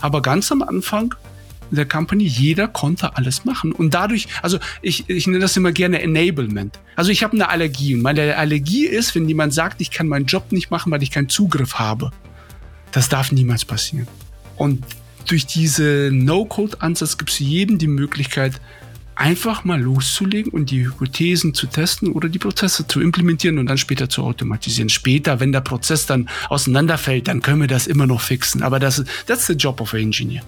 Aber ganz am Anfang der Company, jeder konnte alles machen. Und dadurch, also ich, ich nenne das immer gerne Enablement. Also ich habe eine Allergie und meine Allergie ist, wenn jemand sagt, ich kann meinen Job nicht machen, weil ich keinen Zugriff habe. Das darf niemals passieren. Und durch diese No-Code-Ansatz gibt es jedem die Möglichkeit, einfach mal loszulegen und die Hypothesen zu testen oder die Prozesse zu implementieren und dann später zu automatisieren. Später, wenn der Prozess dann auseinanderfällt, dann können wir das immer noch fixen. Aber das, that's the job of an engineer.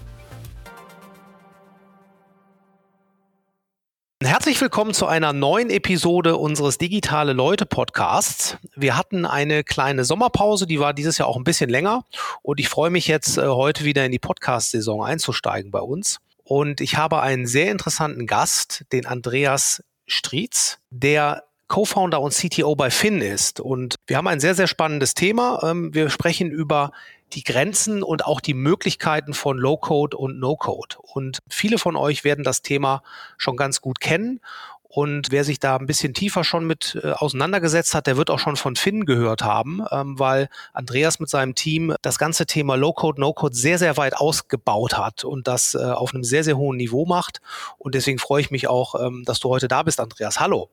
Herzlich willkommen zu einer neuen Episode unseres Digitale Leute Podcasts. Wir hatten eine kleine Sommerpause, die war dieses Jahr auch ein bisschen länger und ich freue mich jetzt äh, heute wieder in die Podcast-Saison einzusteigen bei uns. Und ich habe einen sehr interessanten Gast, den Andreas Strietz, der Co-Founder und CTO bei Finn ist. Und wir haben ein sehr, sehr spannendes Thema. Ähm, wir sprechen über die Grenzen und auch die Möglichkeiten von Low-Code und No-Code. Und viele von euch werden das Thema schon ganz gut kennen. Und wer sich da ein bisschen tiefer schon mit äh, auseinandergesetzt hat, der wird auch schon von Finn gehört haben, ähm, weil Andreas mit seinem Team das ganze Thema Low-Code, No-Code sehr, sehr weit ausgebaut hat und das äh, auf einem sehr, sehr hohen Niveau macht. Und deswegen freue ich mich auch, ähm, dass du heute da bist, Andreas. Hallo.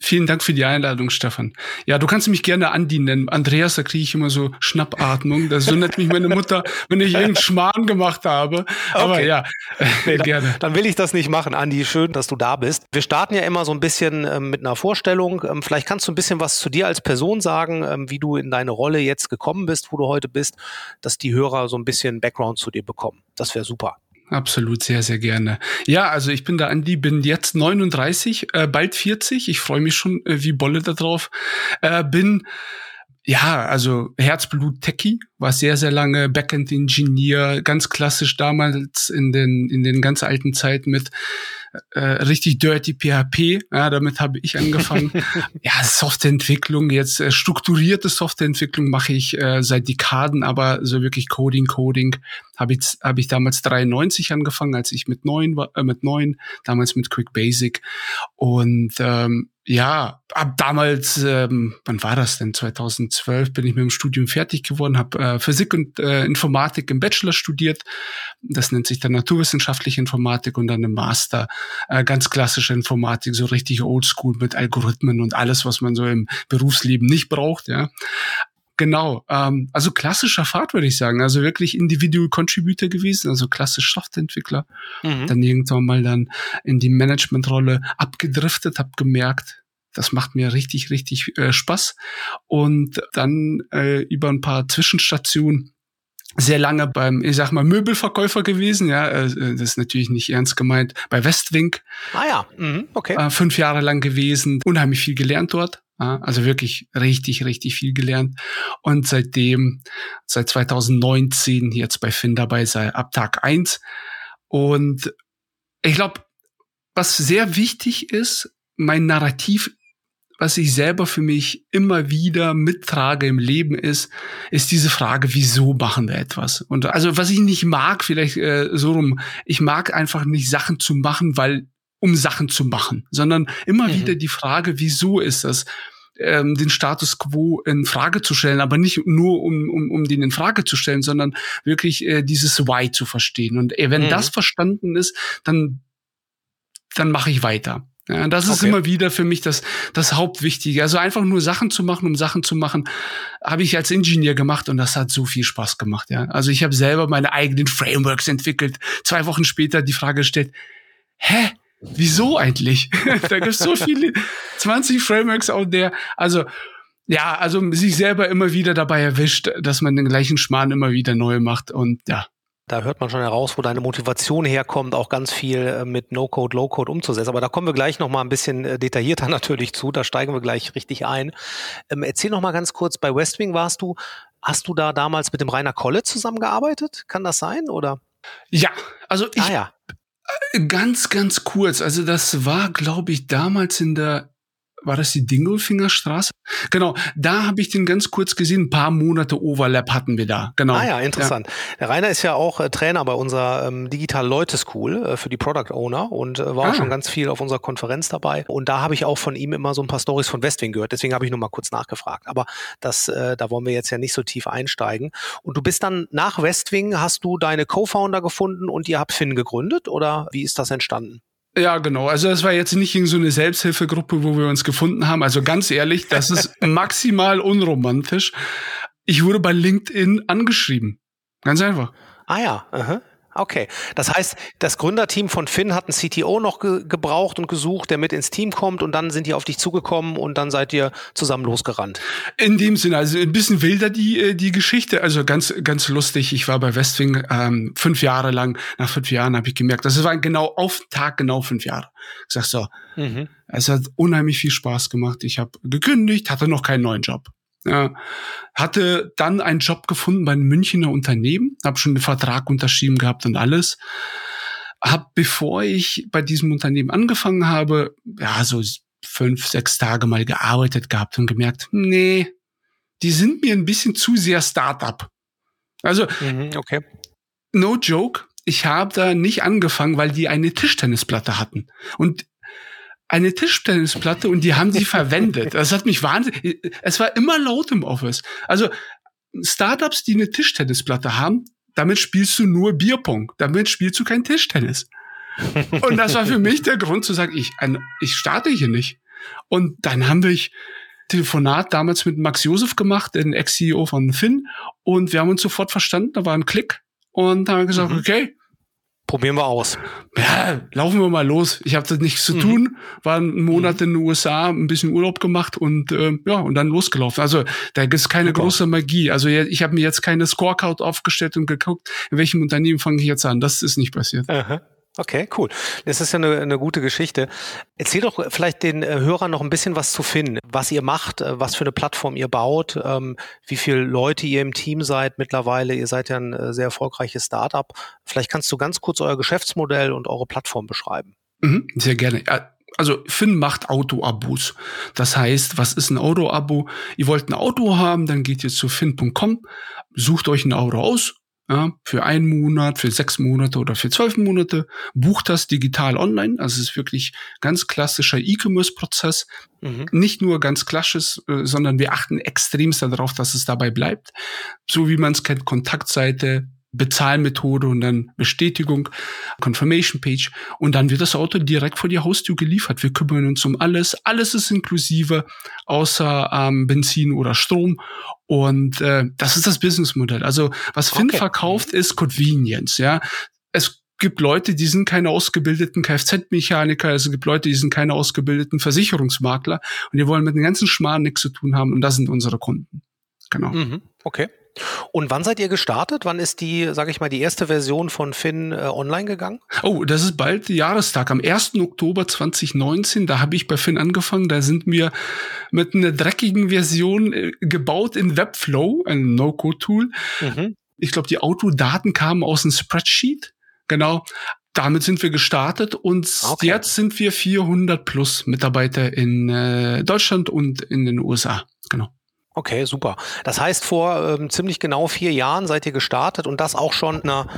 Vielen Dank für die Einladung, Stefan. Ja, du kannst mich gerne Andi nennen. Andreas, da kriege ich immer so Schnappatmung. Das so nennt mich meine Mutter, wenn ich irgendeinen Schmarrn gemacht habe. Aber okay. ja, nee, gerne. Dann, dann, will ich das nicht machen, Andi. Schön, dass du da bist. Wir starten ja immer so ein bisschen ähm, mit einer Vorstellung. Ähm, vielleicht kannst du ein bisschen was zu dir als Person sagen, ähm, wie du in deine Rolle jetzt gekommen bist, wo du heute bist, dass die Hörer so ein bisschen Background zu dir bekommen. Das wäre super. Absolut, sehr, sehr gerne. Ja, also ich bin der Andi, bin jetzt 39, äh, bald 40. Ich freue mich schon äh, wie Bolle darauf. Äh, bin ja, also Herzblut Techie, war sehr, sehr lange Backend-Ingenieur, ganz klassisch damals in den, in den ganz alten Zeiten mit äh, richtig dirty PHP. Ja, damit habe ich angefangen. ja, Softwareentwicklung, jetzt äh, strukturierte Softwareentwicklung mache ich äh, seit Dekaden, aber so wirklich Coding, Coding habe ich, hab ich damals 93 angefangen, als ich mit neun war, äh, mit neun, damals mit Quick Basic. Und ähm, ja, ab damals, ähm, wann war das denn? 2012 bin ich mit dem Studium fertig geworden, habe äh, Physik und äh, Informatik im Bachelor studiert. Das nennt sich dann naturwissenschaftliche Informatik und dann im Master äh, ganz klassische Informatik, so richtig Oldschool mit Algorithmen und alles, was man so im Berufsleben nicht braucht. Ja, Genau, ähm, also klassischer Pfad würde ich sagen, also wirklich Individual Contributor gewesen, also klassisch Softwareentwickler. Mhm. Dann irgendwann mal dann in die Managementrolle abgedriftet, hab gemerkt, das macht mir richtig, richtig äh, Spaß. Und dann äh, über ein paar Zwischenstationen sehr lange beim, ich sag mal, Möbelverkäufer gewesen. Ja, äh, das ist natürlich nicht ernst gemeint. Bei Westwing. Ah ja, mhm, okay. Äh, fünf Jahre lang gewesen, unheimlich viel gelernt dort. Also wirklich richtig, richtig viel gelernt. Und seitdem, seit 2019 jetzt bei Finn dabei sei, ab Tag eins. Und ich glaube, was sehr wichtig ist, mein Narrativ, was ich selber für mich immer wieder mittrage im Leben ist, ist diese Frage, wieso machen wir etwas? Und also was ich nicht mag, vielleicht äh, so rum, ich mag einfach nicht Sachen zu machen, weil um Sachen zu machen, sondern immer mhm. wieder die Frage, wieso ist das? Ähm, den Status quo in Frage zu stellen, aber nicht nur um, um, um den in Frage zu stellen, sondern wirklich äh, dieses Why zu verstehen. Und äh, wenn mhm. das verstanden ist, dann, dann mache ich weiter. Ja, das ist okay. immer wieder für mich das, das Hauptwichtige. Also einfach nur Sachen zu machen, um Sachen zu machen, habe ich als Ingenieur gemacht und das hat so viel Spaß gemacht. Ja, also ich habe selber meine eigenen Frameworks entwickelt. Zwei Wochen später die Frage gestellt: Hä? Wieso eigentlich? da gibt es so viele, 20 Frameworks out there. Also, ja, also sich selber immer wieder dabei erwischt, dass man den gleichen Schmarrn immer wieder neu macht und ja. Da hört man schon heraus, wo deine Motivation herkommt, auch ganz viel äh, mit No-Code, Low-Code umzusetzen. Aber da kommen wir gleich nochmal ein bisschen äh, detaillierter natürlich zu. Da steigen wir gleich richtig ein. Ähm, erzähl nochmal ganz kurz, bei Westwing warst du, hast du da damals mit dem Rainer Kolle zusammengearbeitet? Kann das sein, oder? Ja, also ich, ah, ja. Ganz, ganz kurz. Also das war, glaube ich, damals in der war das die Dingolfinger Straße? Genau, da habe ich den ganz kurz gesehen. Ein paar Monate Overlap hatten wir da. Genau. Ah ja, interessant. Ja. Der Rainer ist ja auch äh, Trainer bei unserer ähm, Digital Leute School äh, für die Product Owner und äh, war ah. auch schon ganz viel auf unserer Konferenz dabei. Und da habe ich auch von ihm immer so ein paar Stories von Westwing gehört. Deswegen habe ich nur mal kurz nachgefragt. Aber das, äh, da wollen wir jetzt ja nicht so tief einsteigen. Und du bist dann nach Westwing, hast du deine Co-Founder gefunden und ihr habt Finn gegründet oder wie ist das entstanden? Ja, genau. Also es war jetzt nicht in so eine Selbsthilfegruppe, wo wir uns gefunden haben. Also ganz ehrlich, das ist maximal unromantisch. Ich wurde bei LinkedIn angeschrieben. Ganz einfach. Ah ja, -huh. Okay, das heißt, das Gründerteam von Finn hat einen CTO noch ge gebraucht und gesucht, der mit ins Team kommt und dann sind die auf dich zugekommen und dann seid ihr zusammen losgerannt. In dem Sinne, also ein bisschen wilder die äh, die Geschichte, also ganz ganz lustig. Ich war bei Westwing ähm, fünf Jahre lang. Nach fünf Jahren habe ich gemerkt, das war genau auf Tag genau fünf Jahre. Ich sag so, mhm. es hat unheimlich viel Spaß gemacht. Ich habe gekündigt, hatte noch keinen neuen Job. Ja, hatte dann einen Job gefunden bei einem Münchner Unternehmen, habe schon den Vertrag unterschrieben gehabt und alles. Hab, bevor ich bei diesem Unternehmen angefangen habe, ja, so fünf, sechs Tage mal gearbeitet gehabt und gemerkt, nee, die sind mir ein bisschen zu sehr Startup. Also, mhm, okay. no joke, ich habe da nicht angefangen, weil die eine Tischtennisplatte hatten. Und eine Tischtennisplatte und die haben sie verwendet. Das hat mich wahnsinnig. Es war immer laut im Office. Also Startups, die eine Tischtennisplatte haben, damit spielst du nur Bierpong. Damit spielst du kein Tischtennis. Und das war für mich der Grund zu sagen, ich, ich starte hier nicht. Und dann haben wir Telefonat damals mit Max Josef gemacht, den Ex-CEO von Finn. Und wir haben uns sofort verstanden, da war ein Klick. Und haben gesagt, mhm. okay, Probieren wir aus. Ja, laufen wir mal los. Ich habe das nichts zu mhm. tun, war einen Monat mhm. in den USA, ein bisschen Urlaub gemacht und äh, ja, und dann losgelaufen. Also da ist keine Super. große Magie. Also ich habe mir jetzt keine Scorecard aufgestellt und geguckt, in welchem Unternehmen fange ich jetzt an. Das ist nicht passiert. Aha. Okay, cool. Das ist ja eine, eine gute Geschichte. Erzähl doch vielleicht den äh, Hörern noch ein bisschen was zu finden, was ihr macht, äh, was für eine Plattform ihr baut, ähm, wie viele Leute ihr im Team seid mittlerweile. Ihr seid ja ein äh, sehr erfolgreiches Startup. Vielleicht kannst du ganz kurz euer Geschäftsmodell und eure Plattform beschreiben. Mhm, sehr gerne. Also Finn macht Auto-Abos. Das heißt, was ist ein Auto-Abo? Ihr wollt ein Auto haben, dann geht ihr zu fin.com, sucht euch ein Auto aus, ja, für einen Monat, für sechs Monate oder für zwölf Monate, bucht das digital online. Also es ist wirklich ganz klassischer E-Commerce-Prozess. Mhm. Nicht nur ganz klassisch, äh, sondern wir achten extremst darauf, dass es dabei bleibt. So wie man es kennt, Kontaktseite, Bezahlmethode und dann Bestätigung, Confirmation Page und dann wird das Auto direkt vor die Haustür geliefert. Wir kümmern uns um alles. Alles ist inklusive, außer ähm, Benzin oder Strom. Und äh, das ist das Businessmodell. Also was Finn okay. verkauft, ist Convenience. Ja, es gibt Leute, die sind keine ausgebildeten Kfz-Mechaniker, es gibt Leute, die sind keine ausgebildeten Versicherungsmakler und die wollen mit dem ganzen Schmarrn nichts zu tun haben und das sind unsere Kunden. Genau. Mhm. Okay. Und wann seid ihr gestartet? Wann ist die, sage ich mal, die erste Version von Finn äh, online gegangen? Oh, das ist bald der Jahrestag. Am 1. Oktober 2019, da habe ich bei Finn angefangen. Da sind wir mit einer dreckigen Version äh, gebaut in Webflow, ein No-Code-Tool. Mhm. Ich glaube, die Autodaten kamen aus einem Spreadsheet. Genau. Damit sind wir gestartet und okay. jetzt sind wir 400 plus Mitarbeiter in äh, Deutschland und in den USA. Genau. Okay, super. Das heißt, vor ähm, ziemlich genau vier Jahren seid ihr gestartet und das auch schon einer,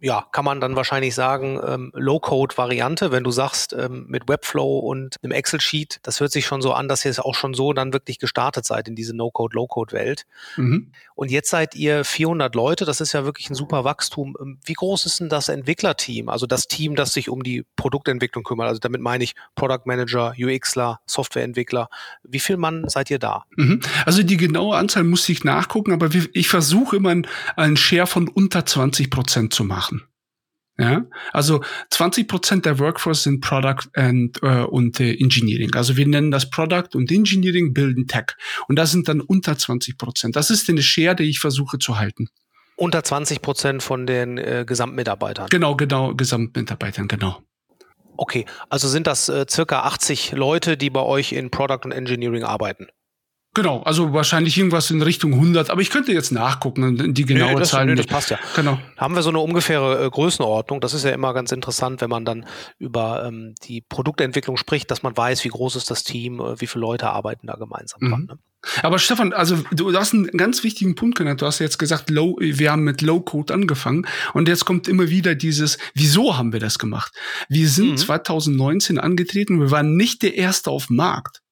ja, kann man dann wahrscheinlich sagen, ähm, Low-Code-Variante, wenn du sagst, ähm, mit Webflow und einem Excel-Sheet. Das hört sich schon so an, dass ihr es auch schon so dann wirklich gestartet seid in diese No-Code, Low-Code-Welt. Mhm. Und jetzt seid ihr 400 Leute. Das ist ja wirklich ein super Wachstum. Ähm, wie groß ist denn das Entwicklerteam? Also das Team, das sich um die Produktentwicklung kümmert. Also damit meine ich Product Manager, UXler, Softwareentwickler. Wie viel Mann seid ihr da? Mhm. Also die genaue Anzahl muss ich nachgucken, aber ich versuche immer einen Share von unter 20 Prozent zu machen. Ja, also 20 Prozent der Workforce sind Product and, äh, und äh, Engineering. Also wir nennen das Product und Engineering bilden Tech. Und das sind dann unter 20 Prozent. Das ist eine Share, die ich versuche zu halten. Unter 20 Prozent von den äh, Gesamtmitarbeitern. Genau, genau, Gesamtmitarbeitern, genau. Okay, also sind das äh, circa 80 Leute, die bei euch in Product und Engineering arbeiten? Genau, also wahrscheinlich irgendwas in Richtung 100, aber ich könnte jetzt nachgucken, die genaue nee, das, Zahl. Nee, das passt ja. Genau. Haben wir so eine ungefähre äh, Größenordnung. Das ist ja immer ganz interessant, wenn man dann über ähm, die Produktentwicklung spricht, dass man weiß, wie groß ist das Team, äh, wie viele Leute arbeiten da gemeinsam mhm. dran. Ne? Aber Stefan, also du hast einen ganz wichtigen Punkt genannt. Du hast jetzt gesagt, low, wir haben mit Low Code angefangen und jetzt kommt immer wieder dieses, wieso haben wir das gemacht? Wir sind mhm. 2019 angetreten, wir waren nicht der erste auf dem Markt.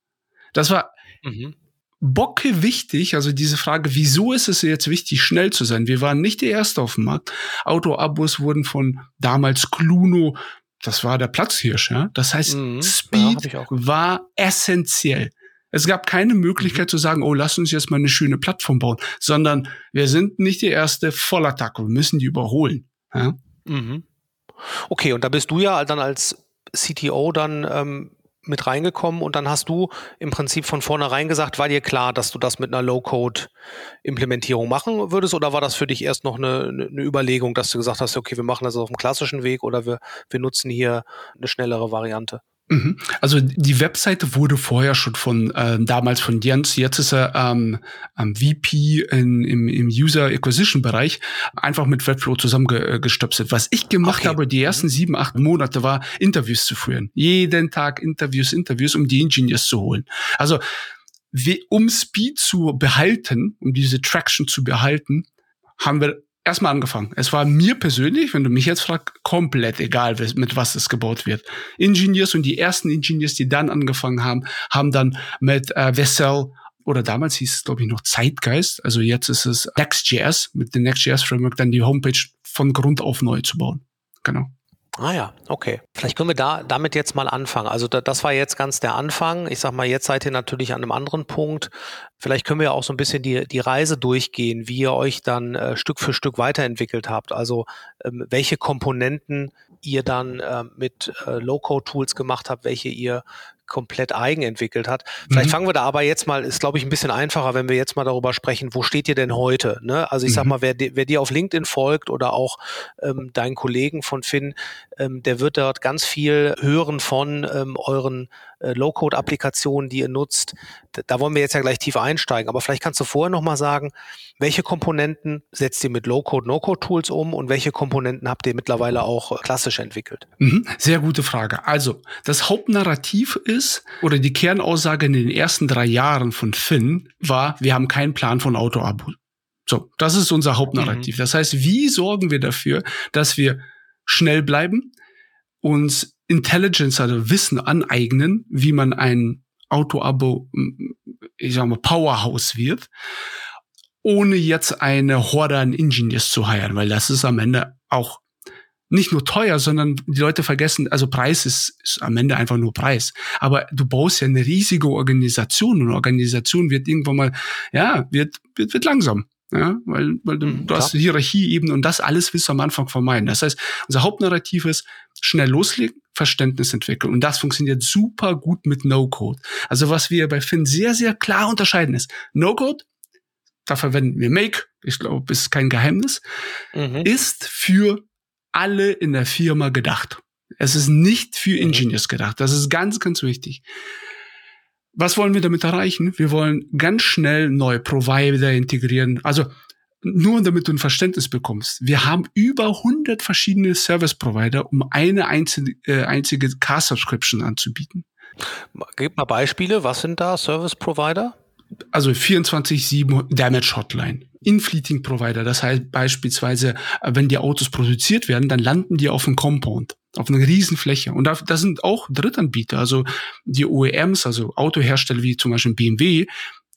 Das war mhm. Bocke wichtig, also diese Frage, wieso ist es jetzt wichtig, schnell zu sein? Wir waren nicht der erste auf dem Markt. Auto-Abos wurden von damals Cluno, das war der Platzhirsch, ja. Das heißt, mhm. Speed ja, war essentiell. Es gab keine Möglichkeit mhm. zu sagen, oh, lass uns jetzt mal eine schöne Plattform bauen, sondern wir sind nicht die erste Vollattacke, wir müssen die überholen. Ja? Mhm. Okay, und da bist du ja dann als CTO dann ähm, mit reingekommen und dann hast du im Prinzip von vornherein gesagt, war dir klar, dass du das mit einer Low-Code-Implementierung machen würdest oder war das für dich erst noch eine, eine, Überlegung, dass du gesagt hast, okay, wir machen das auf dem klassischen Weg oder wir, wir nutzen hier eine schnellere Variante? Mhm. Also die Webseite wurde vorher schon von äh, damals von Jens, jetzt ist er ähm, ähm, VP in, im, im User Acquisition Bereich, einfach mit Webflow zusammengestöpselt. Was ich gemacht okay. habe die ersten mhm. sieben, acht Monate war, Interviews zu führen. Jeden Tag Interviews, Interviews, um die Engineers zu holen. Also wie, um Speed zu behalten, um diese Traction zu behalten, haben wir erstmal angefangen. Es war mir persönlich, wenn du mich jetzt fragst, komplett egal, mit was es gebaut wird. Engineers und die ersten Engineers, die dann angefangen haben, haben dann mit äh, Vessel oder damals hieß es, glaube ich, noch Zeitgeist. Also jetzt ist es Next.js, mit dem Next.js Framework dann die Homepage von Grund auf neu zu bauen. Genau. Ah ja, okay. Vielleicht können wir da damit jetzt mal anfangen. Also da, das war jetzt ganz der Anfang. Ich sag mal, jetzt seid ihr natürlich an einem anderen Punkt. Vielleicht können wir auch so ein bisschen die, die Reise durchgehen, wie ihr euch dann äh, Stück für Stück weiterentwickelt habt. Also ähm, welche Komponenten ihr dann äh, mit äh, Low-Code-Tools gemacht habt, welche ihr komplett eigen entwickelt hat. Vielleicht mhm. fangen wir da aber jetzt mal, ist glaube ich ein bisschen einfacher, wenn wir jetzt mal darüber sprechen, wo steht ihr denn heute? Ne? Also ich mhm. sag mal, wer, wer dir auf LinkedIn folgt oder auch ähm, deinen Kollegen von Finn, ähm, der wird dort ganz viel hören von ähm, euren äh, Low-Code-Applikationen, die ihr nutzt. Da wollen wir jetzt ja gleich tief einsteigen. Aber vielleicht kannst du vorher nochmal sagen, welche Komponenten setzt ihr mit Low-Code, No-Code-Tools um und welche Komponenten habt ihr mittlerweile auch äh, klassisch entwickelt? Mhm, sehr gute Frage. Also, das Hauptnarrativ ist, oder die Kernaussage in den ersten drei Jahren von Finn war, wir haben keinen Plan von Auto-Abo. So, das ist unser Hauptnarrativ. Mhm. Das heißt, wie sorgen wir dafür, dass wir schnell bleiben, uns Intelligence, also Wissen aneignen, wie man ein Auto-Abo, ich sag mal, Powerhouse wird, ohne jetzt eine Horde an Engineers zu heiren, weil das ist am Ende auch nicht nur teuer, sondern die Leute vergessen, also Preis ist, ist am Ende einfach nur Preis. Aber du baust ja eine riesige Organisation und Organisation wird irgendwann mal, ja, wird, wird, wird langsam. Ja, weil, weil du, mhm, du hast Hierarchie eben und das alles willst du am Anfang vermeiden. Das heißt, unser Hauptnarrativ ist schnell loslegen, Verständnis entwickeln. Und das funktioniert super gut mit No-Code. Also was wir bei Finn sehr, sehr klar unterscheiden ist, No-Code, da verwenden wir Make, ich glaube, ist kein Geheimnis, mhm. ist für alle in der Firma gedacht. Es ist nicht für mhm. Engineers gedacht. Das ist ganz, ganz wichtig. Was wollen wir damit erreichen? Wir wollen ganz schnell neue Provider integrieren. Also nur damit du ein Verständnis bekommst. Wir haben über 100 verschiedene Service Provider, um eine einzige, äh, einzige Car-Subscription anzubieten. Gib mal Beispiele. Was sind da Service Provider? Also 24-7 Damage Hotline. In-Fleeting Provider. Das heißt beispielsweise, wenn die Autos produziert werden, dann landen die auf dem Compound auf einer riesen Fläche. Und da, da sind auch Drittanbieter, also die OEMs, also Autohersteller wie zum Beispiel BMW,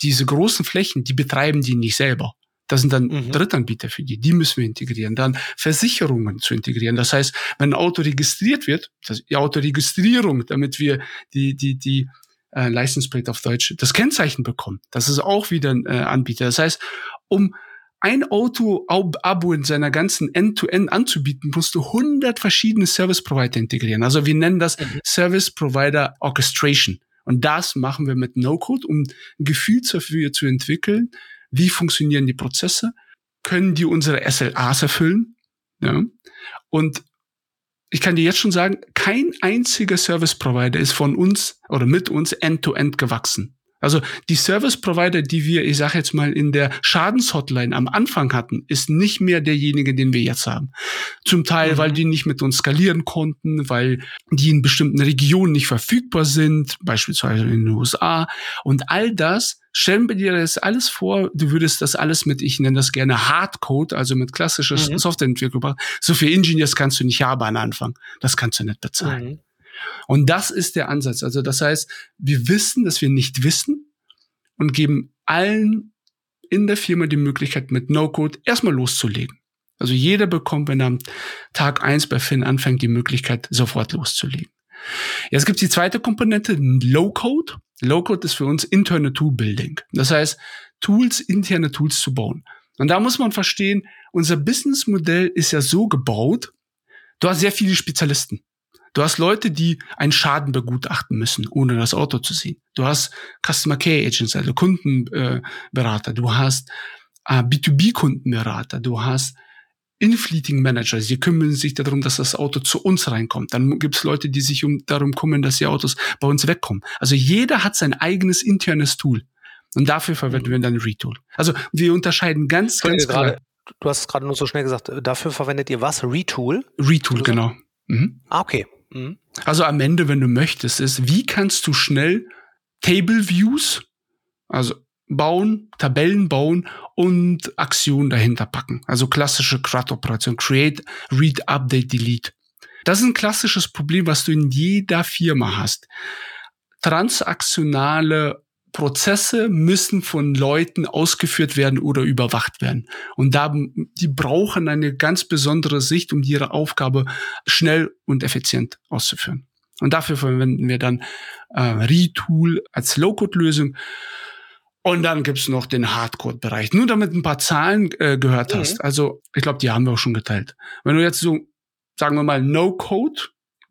diese großen Flächen, die betreiben die nicht selber. Das sind dann mhm. Drittanbieter für die. Die müssen wir integrieren. Dann Versicherungen zu integrieren. Das heißt, wenn ein Auto registriert wird, die Autoregistrierung, damit wir die, die, die äh, License Plate auf Deutsch, das Kennzeichen bekommen. Das ist auch wieder ein äh, Anbieter. Das heißt, um ein Auto-Abo in seiner ganzen End-to-End -End anzubieten, musst du 100 verschiedene Service-Provider integrieren. Also wir nennen das mhm. Service-Provider Orchestration. Und das machen wir mit No-Code, um ein Gefühl dafür zu entwickeln, wie funktionieren die Prozesse, können die unsere SLAs erfüllen. Ja? Und ich kann dir jetzt schon sagen, kein einziger Service Provider ist von uns oder mit uns end-to-end -End gewachsen. Also die Service Provider, die wir, ich sage jetzt mal, in der Schadenshotline am Anfang hatten, ist nicht mehr derjenige, den wir jetzt haben. Zum Teil, mhm. weil die nicht mit uns skalieren konnten, weil die in bestimmten Regionen nicht verfügbar sind, beispielsweise in den USA. Und all das Stellen wir dir das alles vor, du würdest das alles mit, ich nenne das gerne Hardcode, also mit klassischer mhm. Softwareentwicklung So viel Engineers kannst du nicht haben am Anfang. Das kannst du nicht bezahlen. Mhm. Und das ist der Ansatz. Also das heißt, wir wissen, dass wir nicht wissen und geben allen in der Firma die Möglichkeit, mit No-Code erstmal loszulegen. Also jeder bekommt, wenn er am Tag eins bei Finn anfängt, die Möglichkeit, sofort loszulegen. Jetzt gibt es die zweite Komponente, Low-Code. Low-Code ist für uns interne Tool-Building. Das heißt, Tools, interne Tools zu bauen. Und da muss man verstehen, unser Businessmodell ist ja so gebaut, du hast sehr viele Spezialisten. Du hast Leute, die einen Schaden begutachten müssen, ohne das Auto zu sehen. Du hast Customer Care Agents, also Kundenberater. Äh, du hast äh, B2B-Kundenberater. Du hast In-Fleeting Manager. Sie kümmern sich darum, dass das Auto zu uns reinkommt. Dann gibt es Leute, die sich um, darum kümmern, dass die Autos bei uns wegkommen. Also jeder hat sein eigenes internes Tool. Und dafür verwenden wir dann Retool. Also wir unterscheiden ganz, ganz klar. Du hast es gerade nur so schnell gesagt. Dafür verwendet ihr was? Retool? Retool, genau. Mhm. Ah, okay. Mhm. Also am Ende, wenn du möchtest, ist, wie kannst du schnell Table Views, also bauen, Tabellen bauen und Aktionen dahinter packen. Also klassische CRUD-Operation, Create, Read, Update, Delete. Das ist ein klassisches Problem, was du in jeder Firma hast. Transaktionale Prozesse müssen von Leuten ausgeführt werden oder überwacht werden. Und da, die brauchen eine ganz besondere Sicht, um ihre Aufgabe schnell und effizient auszuführen. Und dafür verwenden wir dann äh, Retool als Low-Code-Lösung. Und dann gibt's noch den Hardcode-Bereich. Nur damit ein paar Zahlen äh, gehört mhm. hast. Also ich glaube, die haben wir auch schon geteilt. Wenn du jetzt so, sagen wir mal, No-Code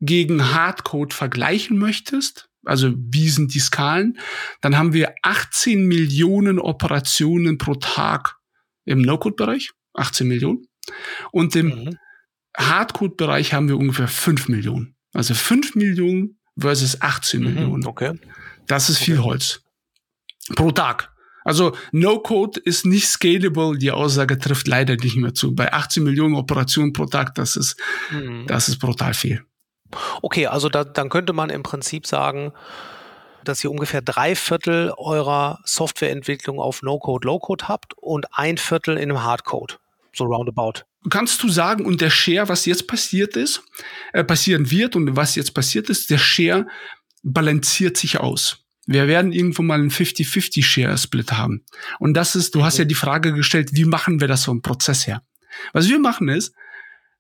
gegen Hardcode vergleichen möchtest, also wie sind die Skalen, dann haben wir 18 Millionen Operationen pro Tag im No-Code-Bereich, 18 Millionen. Und im mhm. Hardcode-Bereich haben wir ungefähr 5 Millionen. Also 5 Millionen versus 18 mhm, Millionen. Okay. Das ist viel okay. Holz. Pro Tag. Also No-Code ist nicht scalable. Die Aussage trifft leider nicht mehr zu. Bei 18 Millionen Operationen pro Tag, das ist, mhm. das ist brutal viel. Okay, also da, dann könnte man im Prinzip sagen, dass ihr ungefähr drei Viertel eurer Softwareentwicklung auf No-Code, Low-Code habt und ein Viertel in einem Hardcode. So roundabout. Kannst du sagen, und der Share, was jetzt passiert ist, äh, passieren wird und was jetzt passiert ist, der Share balanciert sich aus. Wir werden irgendwo mal einen 50-50 Share Split haben. Und das ist, du hast ja die Frage gestellt, wie machen wir das vom Prozess her? Was wir machen ist,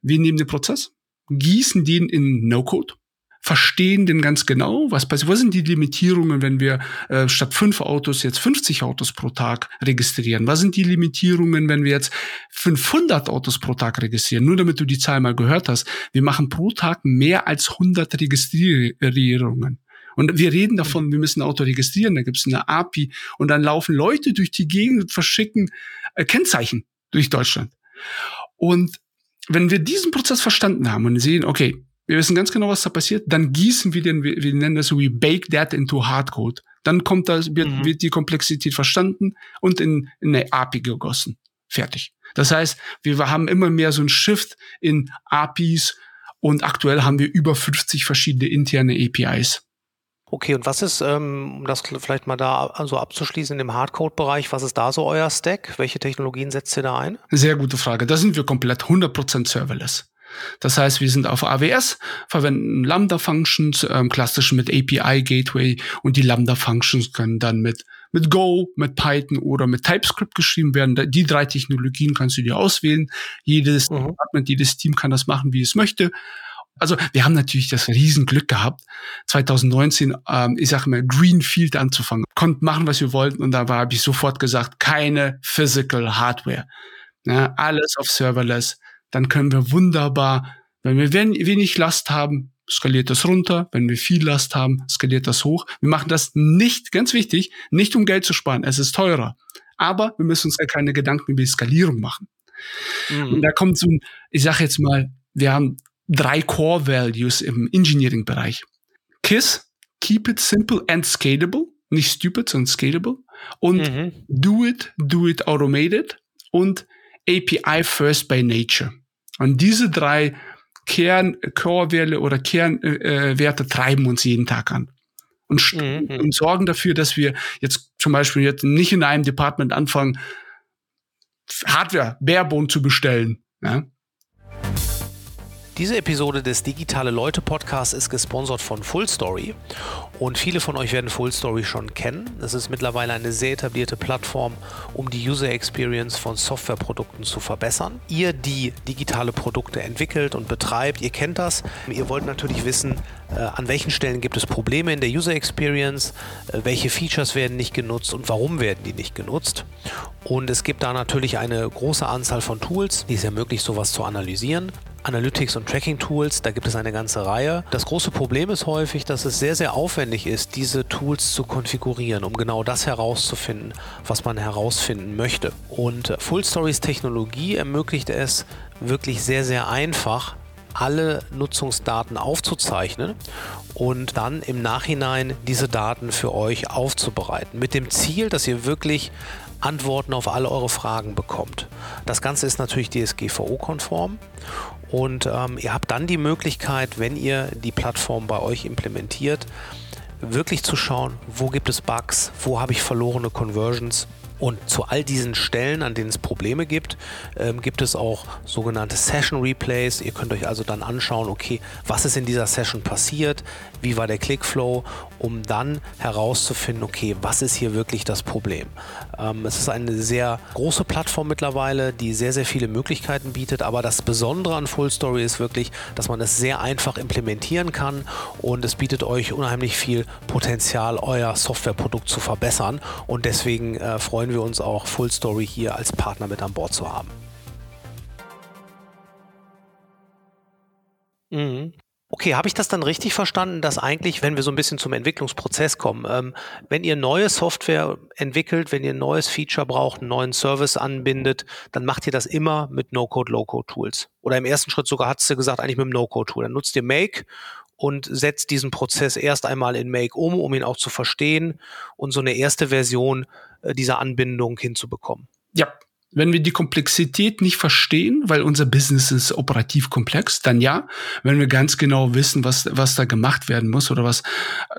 wir nehmen den Prozess, gießen den in No-Code, verstehen den ganz genau, was passiert. Was sind die Limitierungen, wenn wir äh, statt fünf Autos jetzt 50 Autos pro Tag registrieren? Was sind die Limitierungen, wenn wir jetzt 500 Autos pro Tag registrieren? Nur damit du die Zahl mal gehört hast. Wir machen pro Tag mehr als 100 Registrierungen. Und wir reden davon, wir müssen ein Auto registrieren, da gibt es eine API und dann laufen Leute durch die Gegend und verschicken äh, Kennzeichen durch Deutschland. Und wenn wir diesen Prozess verstanden haben und sehen, okay, wir wissen ganz genau, was da passiert, dann gießen wir den, wir, wir nennen das so wie bake that into Hardcode. Dann kommt das, wird, mhm. wird die Komplexität verstanden und in, in eine API gegossen. Fertig. Das heißt, wir haben immer mehr so ein Shift in APIs und aktuell haben wir über 50 verschiedene interne APIs. Okay, und was ist, ähm, um das vielleicht mal da also abzuschließen, im Hardcode-Bereich, was ist da so euer Stack? Welche Technologien setzt ihr da ein? Sehr gute Frage. Da sind wir komplett 100% serverless. Das heißt, wir sind auf AWS, verwenden Lambda-Functions, ähm, klassisch mit API-Gateway und die Lambda-Functions können dann mit, mit Go, mit Python oder mit TypeScript geschrieben werden. Die drei Technologien kannst du dir auswählen. Jedes mhm. Department, jedes Team kann das machen, wie es möchte. Also wir haben natürlich das Riesenglück gehabt, 2019, ähm, ich sage mal, Greenfield anzufangen. Konnten machen, was wir wollten und da habe ich sofort gesagt, keine Physical Hardware. Ja, alles auf Serverless. Dann können wir wunderbar, wenn wir wenig Last haben, skaliert das runter. Wenn wir viel Last haben, skaliert das hoch. Wir machen das nicht, ganz wichtig, nicht um Geld zu sparen. Es ist teurer. Aber wir müssen uns ja keine Gedanken über die Skalierung machen. Mhm. Und da kommt so ein, ich sage jetzt mal, wir haben drei Core Values im Engineering-Bereich. KISS, Keep it simple and scalable. nicht stupid, sondern scalable. Und mhm. do it, do it automated und API first by nature. Und diese drei Kern, Core-Werte oder Kernwerte äh, treiben uns jeden Tag an. Und, mhm. und sorgen dafür, dass wir jetzt zum Beispiel jetzt nicht in einem Department anfangen, Hardware, Barebone zu bestellen. Ja? Diese Episode des Digitale Leute Podcasts ist gesponsert von Full Story und viele von euch werden Full Story schon kennen. Es ist mittlerweile eine sehr etablierte Plattform, um die User Experience von Softwareprodukten zu verbessern. Ihr, die digitale Produkte entwickelt und betreibt, ihr kennt das. Ihr wollt natürlich wissen, äh, an welchen Stellen gibt es Probleme in der User Experience, äh, welche Features werden nicht genutzt und warum werden die nicht genutzt. Und es gibt da natürlich eine große Anzahl von Tools, die es ermöglicht, sowas zu analysieren. Analytics und Tracking Tools, da gibt es eine ganze Reihe. Das große Problem ist häufig, dass es sehr, sehr aufwendig ist, diese Tools zu konfigurieren, um genau das herauszufinden, was man herausfinden möchte. Und Full Stories Technologie ermöglicht es wirklich sehr, sehr einfach, alle Nutzungsdaten aufzuzeichnen und dann im Nachhinein diese Daten für euch aufzubereiten. Mit dem Ziel, dass ihr wirklich Antworten auf alle eure Fragen bekommt. Das Ganze ist natürlich DSGVO-konform und ähm, ihr habt dann die Möglichkeit, wenn ihr die Plattform bei euch implementiert, wirklich zu schauen, wo gibt es Bugs, wo habe ich verlorene Conversions und zu all diesen Stellen, an denen es Probleme gibt, ähm, gibt es auch sogenannte Session Replays. Ihr könnt euch also dann anschauen, okay, was ist in dieser Session passiert, wie war der Clickflow, um dann herauszufinden, okay, was ist hier wirklich das Problem. Ähm, es ist eine sehr große Plattform mittlerweile, die sehr, sehr viele Möglichkeiten bietet, aber das Besondere an Full Story ist wirklich, dass man es sehr einfach implementieren kann und es bietet euch unheimlich viel Potenzial, euer Softwareprodukt zu verbessern und deswegen äh, freuen wir uns auch, Full Story hier als Partner mit an Bord zu haben. Mhm. Okay, habe ich das dann richtig verstanden, dass eigentlich, wenn wir so ein bisschen zum Entwicklungsprozess kommen, ähm, wenn ihr neue Software entwickelt, wenn ihr ein neues Feature braucht, einen neuen Service anbindet, dann macht ihr das immer mit No-Code, Low-Code-Tools. Oder im ersten Schritt sogar hat du gesagt, eigentlich mit dem No-Code-Tool. Dann nutzt ihr Make und setzt diesen Prozess erst einmal in Make um, um ihn auch zu verstehen und so eine erste Version äh, dieser Anbindung hinzubekommen. Ja, wenn wir die Komplexität nicht verstehen, weil unser Business ist operativ komplex, dann ja. Wenn wir ganz genau wissen, was, was da gemacht werden muss oder was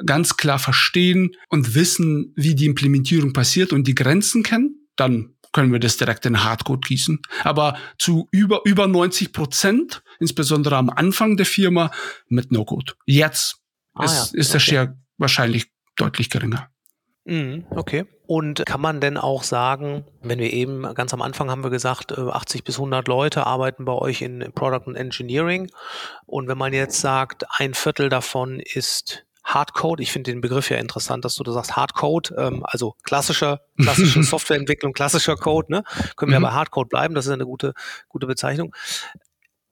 ganz klar verstehen und wissen, wie die Implementierung passiert und die Grenzen kennen, dann können wir das direkt in Hardcode gießen. Aber zu über, über 90 Prozent, insbesondere am Anfang der Firma, mit No-Code. Jetzt ah, ist, ja. ist der okay. Share wahrscheinlich deutlich geringer. Mhm, okay. Und kann man denn auch sagen, wenn wir eben ganz am Anfang haben wir gesagt, 80 äh, bis 100 Leute arbeiten bei euch in Product und Engineering. Und wenn man jetzt sagt, ein Viertel davon ist Hardcode, ich finde den Begriff ja interessant, dass du da sagst Hardcode, ähm, also klassischer, klassische Softwareentwicklung, klassischer Code, ne? Können wir mhm. bei Hardcode bleiben, das ist eine gute, gute Bezeichnung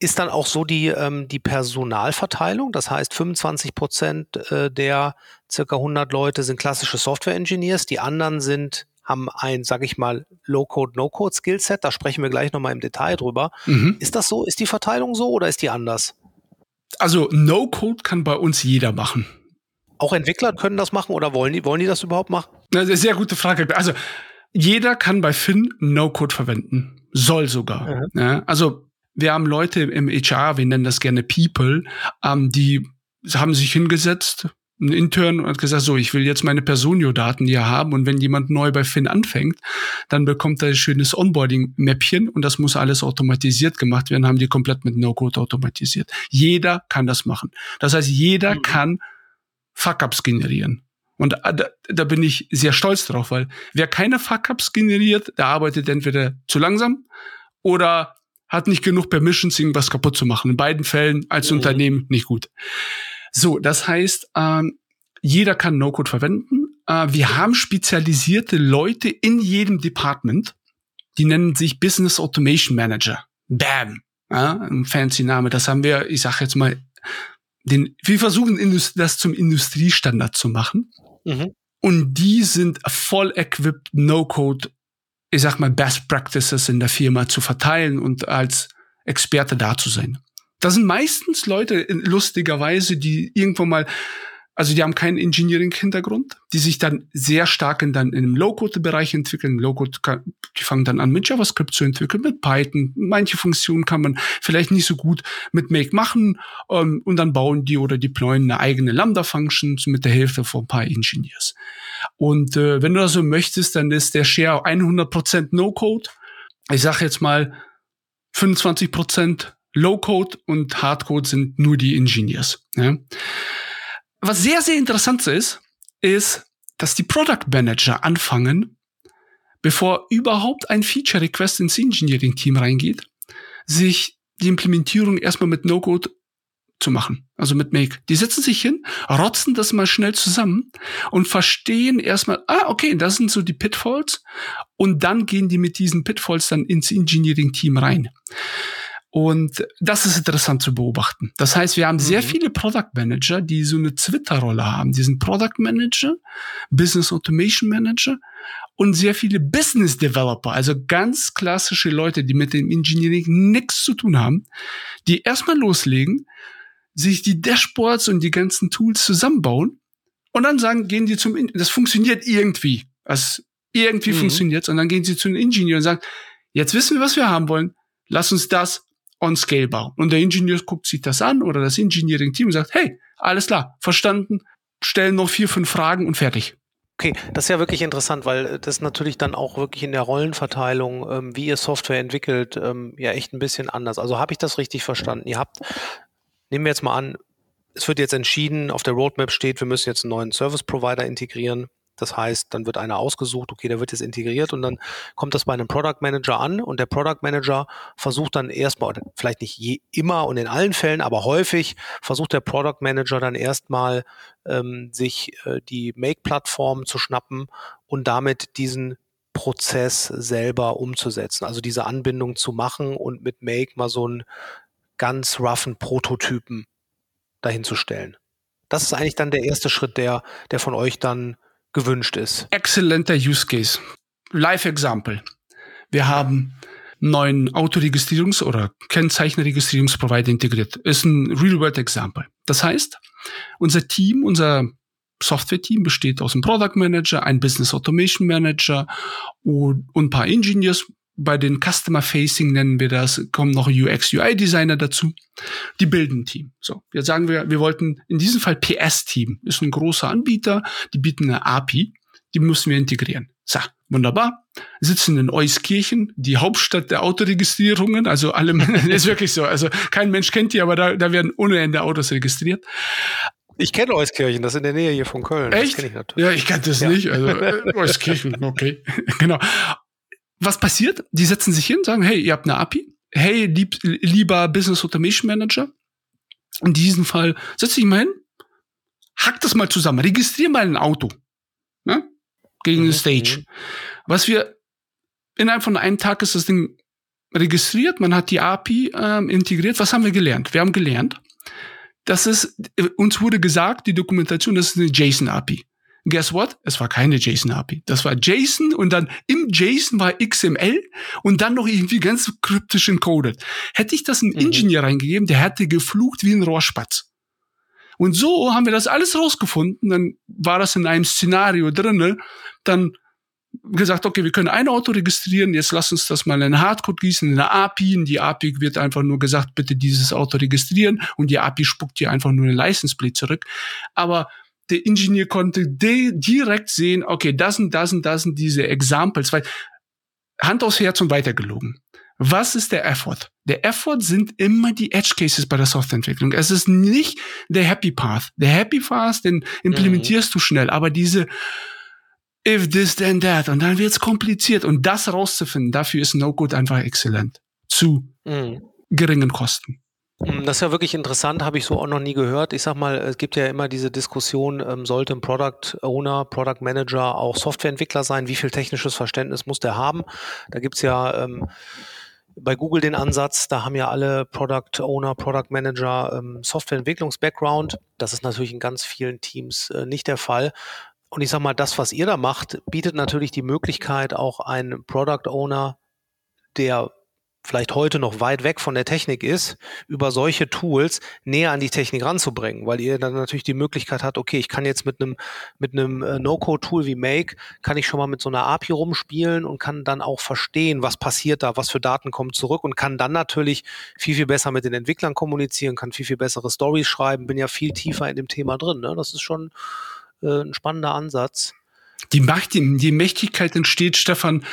ist dann auch so die, ähm, die Personalverteilung. Das heißt, 25 Prozent äh, der circa 100 Leute sind klassische Software-Engineers. Die anderen sind, haben ein, sag ich mal, Low-Code, No-Code-Skillset. Da sprechen wir gleich nochmal im Detail drüber. Mhm. Ist das so? Ist die Verteilung so oder ist die anders? Also No-Code kann bei uns jeder machen. Auch Entwickler können das machen oder wollen die, wollen die das überhaupt machen? Das ist eine sehr gute Frage. Also jeder kann bei Finn No-Code verwenden. Soll sogar. Mhm. Ja, also wir haben Leute im HR, wir nennen das gerne People, ähm, die haben sich hingesetzt, ein Intern und hat gesagt, so, ich will jetzt meine Personio-Daten hier haben und wenn jemand neu bei Finn anfängt, dann bekommt er ein schönes Onboarding-Mäppchen und das muss alles automatisiert gemacht werden, haben die komplett mit No-Code automatisiert. Jeder kann das machen. Das heißt, jeder mhm. kann Fuck-Ups generieren. Und da, da bin ich sehr stolz drauf, weil wer keine Fuck-Ups generiert, der arbeitet entweder zu langsam oder hat nicht genug Permissions, irgendwas kaputt zu machen. In beiden Fällen als mhm. Unternehmen nicht gut. So, das heißt, ähm, jeder kann No-Code verwenden. Äh, wir haben spezialisierte Leute in jedem Department. Die nennen sich Business Automation Manager. Bam. Ja, ein fancy Name. Das haben wir, ich sag jetzt mal, den, wir versuchen das zum Industriestandard zu machen. Mhm. Und die sind voll equipped, No-Code ich sag mal, Best Practices in der Firma zu verteilen und als Experte da zu sein. Das sind meistens Leute, lustigerweise, die irgendwo mal also die haben keinen Engineering-Hintergrund, die sich dann sehr stark in, dann in einem Low-Code-Bereich entwickeln. Low-Code, die fangen dann an mit JavaScript zu entwickeln, mit Python. Manche Funktionen kann man vielleicht nicht so gut mit Make machen ähm, und dann bauen die oder deployen eine eigene Lambda-Function mit der Hilfe von ein paar Engineers. Und äh, wenn du das so möchtest, dann ist der Share 100% No-Code. Ich sage jetzt mal 25% Low-Code und Hard-Code sind nur die Engineers. Ja. Was sehr, sehr interessant ist, ist, dass die Product Manager anfangen, bevor überhaupt ein Feature Request ins Engineering Team reingeht, sich die Implementierung erstmal mit No-Code zu machen, also mit Make. Die setzen sich hin, rotzen das mal schnell zusammen und verstehen erstmal, ah, okay, das sind so die Pitfalls und dann gehen die mit diesen Pitfalls dann ins Engineering Team rein. Und das ist interessant zu beobachten. Das heißt, wir haben mhm. sehr viele Product Manager, die so eine Twitter-Rolle haben. Die sind Product Manager, Business Automation Manager und sehr viele Business Developer, also ganz klassische Leute, die mit dem Engineering nichts zu tun haben, die erstmal loslegen, sich die Dashboards und die ganzen Tools zusammenbauen und dann sagen, gehen die zum, das funktioniert irgendwie. Das irgendwie mhm. funktioniert und dann gehen sie zu einem Ingenieur und sagen, jetzt wissen wir, was wir haben wollen. Lass uns das on scale bauen. Und der Ingenieur guckt sich das an oder das Engineering-Team und sagt, hey, alles klar, verstanden, stellen noch vier, fünf Fragen und fertig. Okay, das ist ja wirklich interessant, weil das natürlich dann auch wirklich in der Rollenverteilung, ähm, wie ihr Software entwickelt, ähm, ja echt ein bisschen anders. Also habe ich das richtig verstanden? Ihr habt, nehmen wir jetzt mal an, es wird jetzt entschieden, auf der Roadmap steht, wir müssen jetzt einen neuen Service Provider integrieren. Das heißt, dann wird einer ausgesucht, okay, der wird jetzt integriert und dann kommt das bei einem Product Manager an und der Product Manager versucht dann erstmal, vielleicht nicht je, immer und in allen Fällen, aber häufig versucht der Product Manager dann erstmal ähm, sich äh, die Make-Plattform zu schnappen und damit diesen Prozess selber umzusetzen. Also diese Anbindung zu machen und mit Make mal so einen ganz roughen Prototypen dahin zu stellen. Das ist eigentlich dann der erste Schritt, der, der von euch dann gewünscht ist. Exzellenter Use Case. Live-Example. Wir haben neuen Autoregistrierungs- oder Kennzeichenregistrierungsprovider integriert. Ist ein Real-World-Example. Das heißt, unser Team, unser Software-Team besteht aus einem Product Manager, einem Business Automation Manager und, und ein paar Engineers, bei den Customer Facing nennen wir das, kommen noch UX, UI Designer dazu. Die bilden ein Team. So, jetzt sagen wir, wir wollten in diesem Fall PS Team, ist ein großer Anbieter, die bieten eine API, die müssen wir integrieren. So, wunderbar. Sitzen in Euskirchen, die Hauptstadt der Autoregistrierungen, also alle, ist wirklich so, also kein Mensch kennt die, aber da, da werden ohne Ende Autos registriert. Ich kenne Euskirchen, das ist in der Nähe hier von Köln. Echt? Ich ja, ich kenne das ja. nicht. Also äh, Euskirchen, okay. genau was passiert? Die setzen sich hin, sagen, hey, ihr habt eine API. Hey, lieb, lieber Business Automation Manager. In diesem Fall setz dich mal hin, hack das mal zusammen, registrier mal ein Auto. Ne? Gegen mhm. eine Stage. Was wir innerhalb von einem Tag ist das Ding registriert, man hat die API ähm, integriert. Was haben wir gelernt? Wir haben gelernt, dass es, uns wurde gesagt, die Dokumentation, das ist eine JSON-API. Guess what? Es war keine JSON-API. Das war JSON und dann im JSON war XML und dann noch irgendwie ganz kryptisch encoded. Hätte ich das einem mhm. Ingenieur reingegeben, der hätte geflucht wie ein Rohrspatz. Und so haben wir das alles rausgefunden. Dann war das in einem Szenario drinne. Dann gesagt, okay, wir können ein Auto registrieren, jetzt lass uns das mal in Hardcode gießen, in eine API. Und die API wird einfach nur gesagt, bitte dieses Auto registrieren. Und die API spuckt dir einfach nur eine License Plate zurück. Aber der Ingenieur konnte direkt sehen, okay, das sind, das sind, das sind diese Examples, weil Hand aufs Herz und weitergelogen. Was ist der Effort? Der Effort sind immer die Edge Cases bei der Softwareentwicklung. Es ist nicht der Happy Path. Der Happy Path, den implementierst mhm. du schnell, aber diese if this then that und dann wird's kompliziert und das rauszufinden, dafür ist No-Code einfach exzellent. Zu mhm. geringen Kosten. Hm, das ist ja wirklich interessant, habe ich so auch noch nie gehört. Ich sag mal, es gibt ja immer diese Diskussion, ähm, sollte ein Product Owner, Product Manager auch Softwareentwickler sein? Wie viel technisches Verständnis muss der haben? Da gibt's ja ähm, bei Google den Ansatz, da haben ja alle Product Owner, Product Manager ähm, Softwareentwicklungs-Background. Das ist natürlich in ganz vielen Teams äh, nicht der Fall. Und ich sag mal, das, was ihr da macht, bietet natürlich die Möglichkeit, auch einen Product Owner, der vielleicht heute noch weit weg von der Technik ist, über solche Tools näher an die Technik ranzubringen, weil ihr dann natürlich die Möglichkeit habt, okay, ich kann jetzt mit einem mit einem äh, No-Code-Tool wie Make, kann ich schon mal mit so einer API rumspielen und kann dann auch verstehen, was passiert da, was für Daten kommen zurück und kann dann natürlich viel, viel besser mit den Entwicklern kommunizieren, kann viel, viel bessere Stories schreiben, bin ja viel tiefer in dem Thema drin. Ne? Das ist schon äh, ein spannender Ansatz. Die Macht, die, die Mächtigkeit entsteht, Stefan,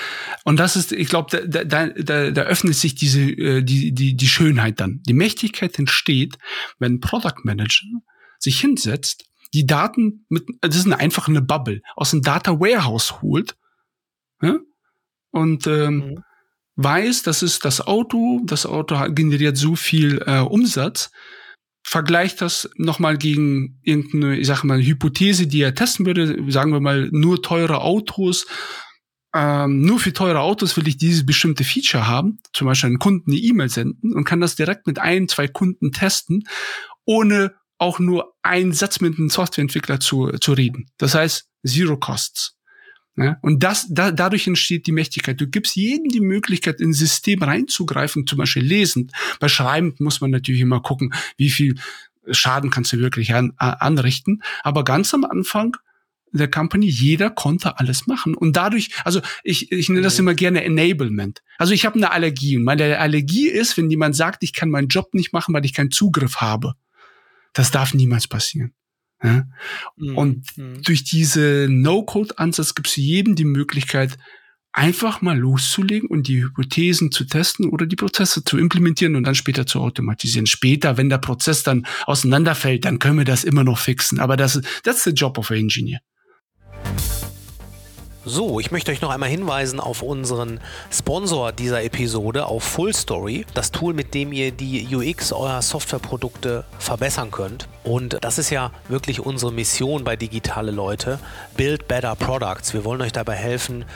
und das ist, ich glaube, da, da, da, da öffnet sich diese, äh, die, die, die Schönheit dann. Die Mächtigkeit entsteht, wenn ein Product Manager sich hinsetzt, die Daten mit, das ist eine, einfach eine Bubble, aus dem Data Warehouse holt, ja? und ähm, mhm. weiß, das ist das Auto, das Auto generiert so viel äh, Umsatz, vergleicht das nochmal gegen irgendeine, ich sag mal, Hypothese, die er testen würde, sagen wir mal, nur teure Autos, ähm, nur für teure Autos will ich dieses bestimmte Feature haben, zum Beispiel einen Kunden eine E-Mail senden und kann das direkt mit ein, zwei Kunden testen, ohne auch nur einen Satz mit einem Softwareentwickler zu, zu reden. Das heißt, Zero Costs. Ja, und das, da, dadurch entsteht die Mächtigkeit. Du gibst jedem die Möglichkeit, in ein System reinzugreifen, zum Beispiel lesend. Bei Schreibend muss man natürlich immer gucken, wie viel Schaden kannst du wirklich an, anrichten. Aber ganz am Anfang der Company, jeder konnte alles machen. Und dadurch, also ich, ich nenne das mhm. immer gerne Enablement. Also ich habe eine Allergie. Und meine Allergie ist, wenn jemand sagt, ich kann meinen Job nicht machen, weil ich keinen Zugriff habe. Das darf niemals passieren. Ja? Mhm. Und mhm. durch diese No-Code-Ansatz gibt es jedem die Möglichkeit, einfach mal loszulegen und die Hypothesen zu testen oder die Prozesse zu implementieren und dann später zu automatisieren. Später, wenn der Prozess dann auseinanderfällt, dann können wir das immer noch fixen. Aber das, that's the job of an engineer. So, ich möchte euch noch einmal hinweisen auf unseren Sponsor dieser Episode, auf Full Story, das Tool, mit dem ihr die UX eurer Softwareprodukte verbessern könnt. Und das ist ja wirklich unsere Mission bei Digitale Leute. Build Better Products. Wir wollen euch dabei helfen,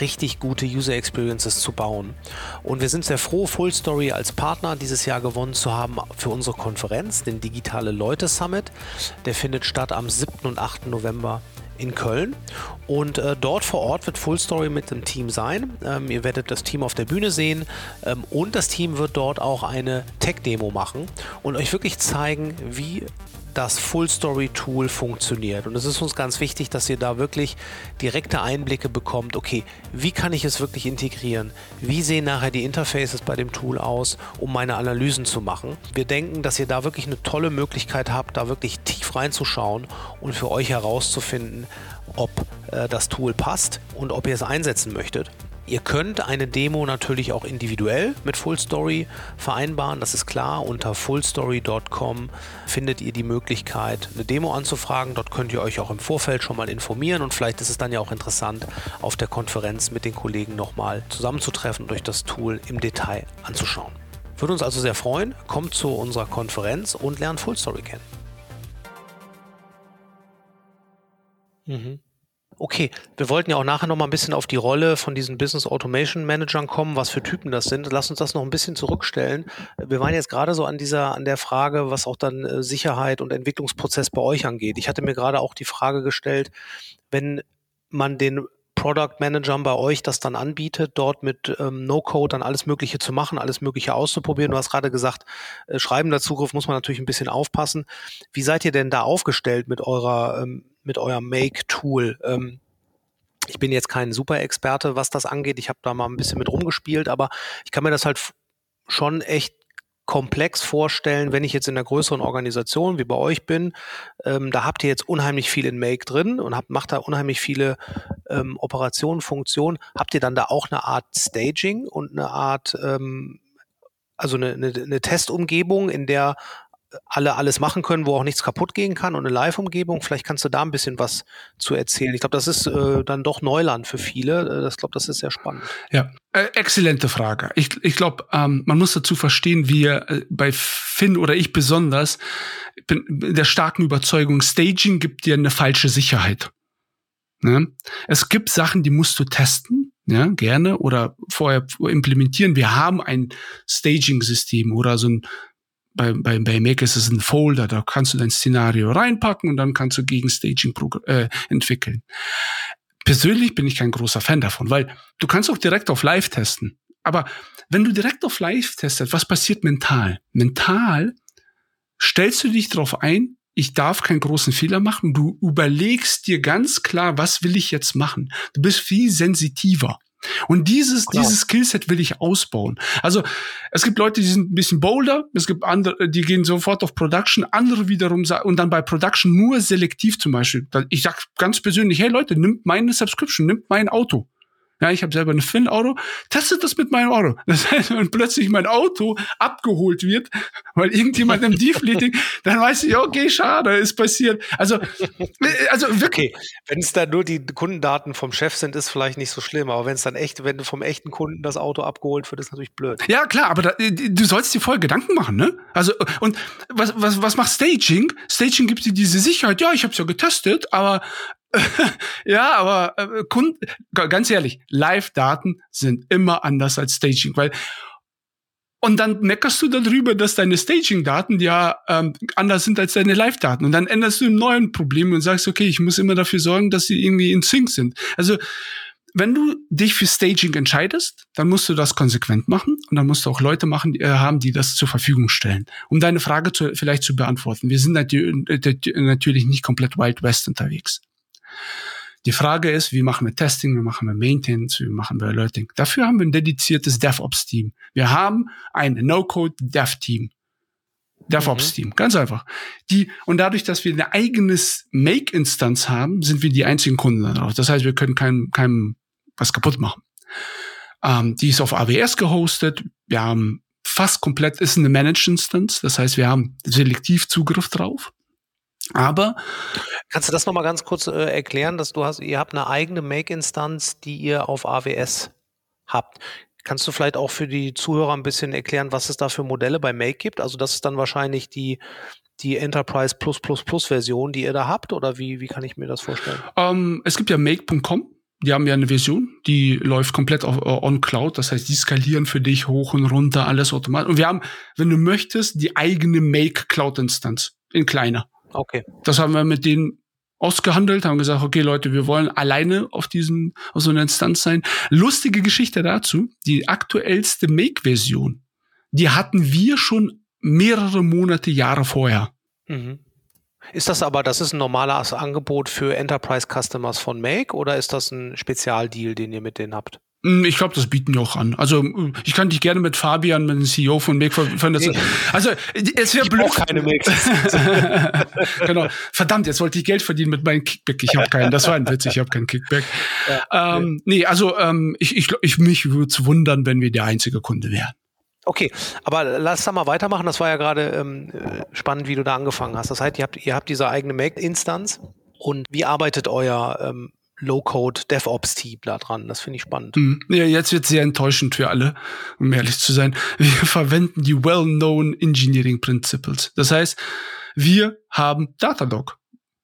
richtig gute User Experiences zu bauen. Und wir sind sehr froh, Full Story als Partner dieses Jahr gewonnen zu haben für unsere Konferenz, den Digitale Leute Summit. Der findet statt am 7. und 8. November in Köln. Und äh, dort vor Ort wird Full Story mit dem Team sein. Ähm, ihr werdet das Team auf der Bühne sehen ähm, und das Team wird dort auch eine Tech-Demo machen und euch wirklich zeigen, wie das Full Story Tool funktioniert. Und es ist uns ganz wichtig, dass ihr da wirklich direkte Einblicke bekommt. Okay, wie kann ich es wirklich integrieren? Wie sehen nachher die Interfaces bei dem Tool aus, um meine Analysen zu machen? Wir denken, dass ihr da wirklich eine tolle Möglichkeit habt, da wirklich tief reinzuschauen und für euch herauszufinden, ob äh, das Tool passt und ob ihr es einsetzen möchtet. Ihr könnt eine Demo natürlich auch individuell mit Fullstory vereinbaren, das ist klar. Unter fullstory.com findet ihr die Möglichkeit, eine Demo anzufragen. Dort könnt ihr euch auch im Vorfeld schon mal informieren und vielleicht ist es dann ja auch interessant, auf der Konferenz mit den Kollegen nochmal zusammenzutreffen und euch das Tool im Detail anzuschauen. Würde uns also sehr freuen. Kommt zu unserer Konferenz und lernt Fullstory kennen. Mhm. Okay, wir wollten ja auch nachher noch mal ein bisschen auf die Rolle von diesen Business Automation Managern kommen, was für Typen das sind. Lass uns das noch ein bisschen zurückstellen. Wir waren jetzt gerade so an dieser, an der Frage, was auch dann äh, Sicherheit und Entwicklungsprozess bei euch angeht. Ich hatte mir gerade auch die Frage gestellt, wenn man den Product Managern bei euch das dann anbietet, dort mit ähm, No-Code dann alles Mögliche zu machen, alles Mögliche auszuprobieren. Du hast gerade gesagt, äh, schreibender Zugriff muss man natürlich ein bisschen aufpassen. Wie seid ihr denn da aufgestellt mit eurer ähm, mit eurem Make-Tool. Ähm, ich bin jetzt kein Super-Experte, was das angeht. Ich habe da mal ein bisschen mit rumgespielt, aber ich kann mir das halt schon echt komplex vorstellen, wenn ich jetzt in einer größeren Organisation wie bei euch bin. Ähm, da habt ihr jetzt unheimlich viel in Make drin und habt, macht da unheimlich viele ähm, Operationen, Funktionen. Habt ihr dann da auch eine Art Staging und eine Art, ähm, also eine, eine, eine Testumgebung, in der alle alles machen können, wo auch nichts kaputt gehen kann und eine Live-Umgebung. Vielleicht kannst du da ein bisschen was zu erzählen. Ich glaube, das ist äh, dann doch Neuland für viele. Äh, das glaube, das ist sehr spannend. Ja, äh, exzellente Frage. Ich, ich glaube, ähm, man muss dazu verstehen, wir äh, bei Finn oder ich besonders bin der starken Überzeugung, Staging gibt dir eine falsche Sicherheit. Ne? Es gibt Sachen, die musst du testen, ja, gerne oder vorher implementieren. Wir haben ein Staging-System oder so ein bei, bei, bei Mac ist es ein Folder, da kannst du dein Szenario reinpacken und dann kannst du gegen Staging äh, entwickeln. Persönlich bin ich kein großer Fan davon, weil du kannst auch direkt auf Live testen. aber wenn du direkt auf Live testest, was passiert mental? Mental stellst du dich darauf ein, ich darf keinen großen Fehler machen. Du überlegst dir ganz klar, was will ich jetzt machen. Du bist viel sensitiver. Und dieses, Klar. dieses Skillset will ich ausbauen. Also es gibt Leute, die sind ein bisschen bolder, es gibt andere, die gehen sofort auf Production, andere wiederum und dann bei Production nur selektiv zum Beispiel. Ich sag ganz persönlich, hey Leute, nimmt meine Subscription, nimmt mein Auto. Ja, ich habe selber ein Finn-Auto. Testet das mit meinem Auto. Das heißt, wenn plötzlich mein Auto abgeholt wird, weil irgendjemand im Defleeting, dann weiß ich, okay, schade, ist passiert. Also, also wirklich. Okay. Wenn es dann nur die Kundendaten vom Chef sind, ist vielleicht nicht so schlimm. Aber wenn es dann echt, wenn du vom echten Kunden das Auto abgeholt wird, ist natürlich blöd. Ja, klar, aber da, du sollst dir voll Gedanken machen, ne? Also, und was, was, was macht Staging? Staging gibt dir diese Sicherheit. Ja, ich habe es ja getestet, aber ja, aber äh, Kunden, ganz ehrlich, Live-Daten sind immer anders als Staging, weil und dann meckerst du darüber, dass deine Staging-Daten ja ähm, anders sind als deine Live-Daten. Und dann änderst du ein neues Problem und sagst, okay, ich muss immer dafür sorgen, dass sie irgendwie in Sync sind. Also wenn du dich für Staging entscheidest, dann musst du das konsequent machen und dann musst du auch Leute machen, die, äh, haben, die das zur Verfügung stellen. Um deine Frage zu, vielleicht zu beantworten. Wir sind natürlich nicht komplett Wild West unterwegs. Die Frage ist, wie machen wir Testing, wie machen wir Maintenance, wie machen wir Alerting. Dafür haben wir ein dediziertes DevOps-Team. Wir haben ein No-Code-Dev-Team. DevOps-Team, mhm. ganz einfach. Die, und dadurch, dass wir eine eigenes Make-Instanz haben, sind wir die einzigen Kunden darauf. Das heißt, wir können keinem, keinem was kaputt machen. Ähm, die ist auf AWS gehostet. Wir haben fast komplett, ist eine Managed-Instanz. Das heißt, wir haben selektiv Zugriff drauf. Aber kannst du das noch mal ganz kurz äh, erklären, dass du hast, ihr habt eine eigene Make-Instanz, die ihr auf AWS habt. Kannst du vielleicht auch für die Zuhörer ein bisschen erklären, was es da für Modelle bei Make gibt? Also das ist dann wahrscheinlich die die Enterprise Plus Plus Plus Version, die ihr da habt, oder wie wie kann ich mir das vorstellen? Um, ähm, es gibt ja Make.com. Die haben ja eine Version, die läuft komplett auf, uh, on Cloud. Das heißt, die skalieren für dich hoch und runter, alles automatisch. Und wir haben, wenn du möchtest, die eigene Make Cloud Instanz in kleiner. Okay. Das haben wir mit denen ausgehandelt, haben gesagt, okay Leute, wir wollen alleine auf diesem, auf so einer Instanz sein. Lustige Geschichte dazu, die aktuellste Make-Version, die hatten wir schon mehrere Monate, Jahre vorher. Mhm. Ist das aber, das ist ein normales Angebot für Enterprise Customers von Make oder ist das ein Spezialdeal, den ihr mit denen habt? Hm, ich glaube, das bieten wir auch an. Also ich kann dich gerne mit Fabian, mit dem CEO von Make das, Also es wäre blöd. keine genau. Verdammt, jetzt wollte ich Geld verdienen mit meinem Kickback. Ich habe keinen. Das war ein Witz. Ich habe keinen Kickback. Ja, ähm, nee, also ähm, ich, ich, ich mich würde es wundern, wenn wir der einzige Kunde wären. Okay, aber lass da mal weitermachen. Das war ja gerade ähm, spannend, wie du da angefangen hast. Das heißt, ihr habt, ihr habt diese eigene Make-Instanz. Und wie arbeitet euer ähm, Low-Code DevOps-Team da dran. Das finde ich spannend. Mhm. Ja, jetzt wird sehr enttäuschend für alle, um ehrlich zu sein. Wir verwenden die well-known Engineering Principles. Das heißt, wir haben Datadog.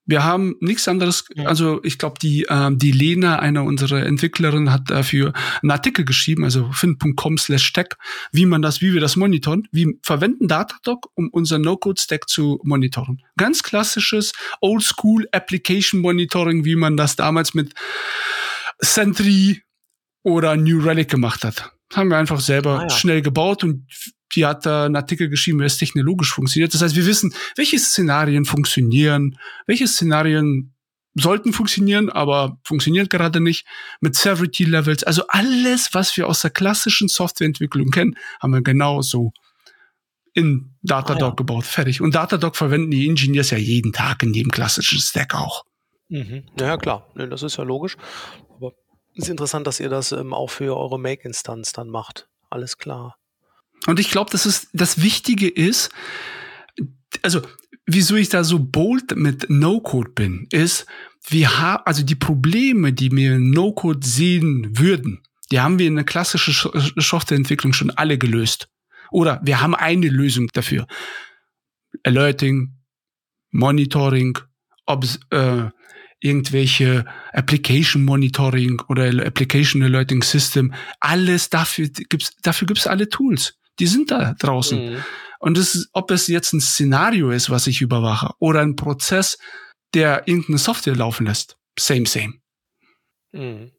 Wir haben nichts anderes, also ich glaube, die, ähm, die Lena, eine unserer Entwicklerinnen, hat dafür einen Artikel geschrieben, also fin.com slash tech, wie man das, wie wir das monitoren. Wir verwenden Datadog, um unser No-Code-Stack zu monitoren. Ganz klassisches Old-School Application Monitoring, wie man das damals mit Sentry oder New Relic gemacht hat. Haben wir einfach selber ah, ja. schnell gebaut und die hat da einen Artikel geschrieben, wie es technologisch funktioniert. Das heißt, wir wissen, welche Szenarien funktionieren, welche Szenarien sollten funktionieren, aber funktioniert gerade nicht mit Severity Levels. Also alles, was wir aus der klassischen Softwareentwicklung kennen, haben wir genauso in Datadog ah, ja. gebaut. Fertig. Und Datadog verwenden die Engineers ja jeden Tag in jedem klassischen Stack auch. Mhm. Ja, klar. Das ist ja logisch. Ist interessant, dass ihr das ähm, auch für eure Make-Instanz dann macht. Alles klar. Und ich glaube, das ist das Wichtige ist, also wieso ich da so bold mit No-Code bin, ist, wir haben also die Probleme, die wir in No-Code sehen würden, die haben wir in der klassischen Softwareentwicklung schon alle gelöst. Oder wir haben eine Lösung dafür. Alerting, Monitoring, ob äh, irgendwelche Application Monitoring oder Application Alerting System, alles dafür gibt's, dafür gibt's alle Tools die sind da draußen. Mhm. Und das ist, ob es jetzt ein Szenario ist, was ich überwache, oder ein Prozess, der irgendeine Software laufen lässt. Same, same. Mhm.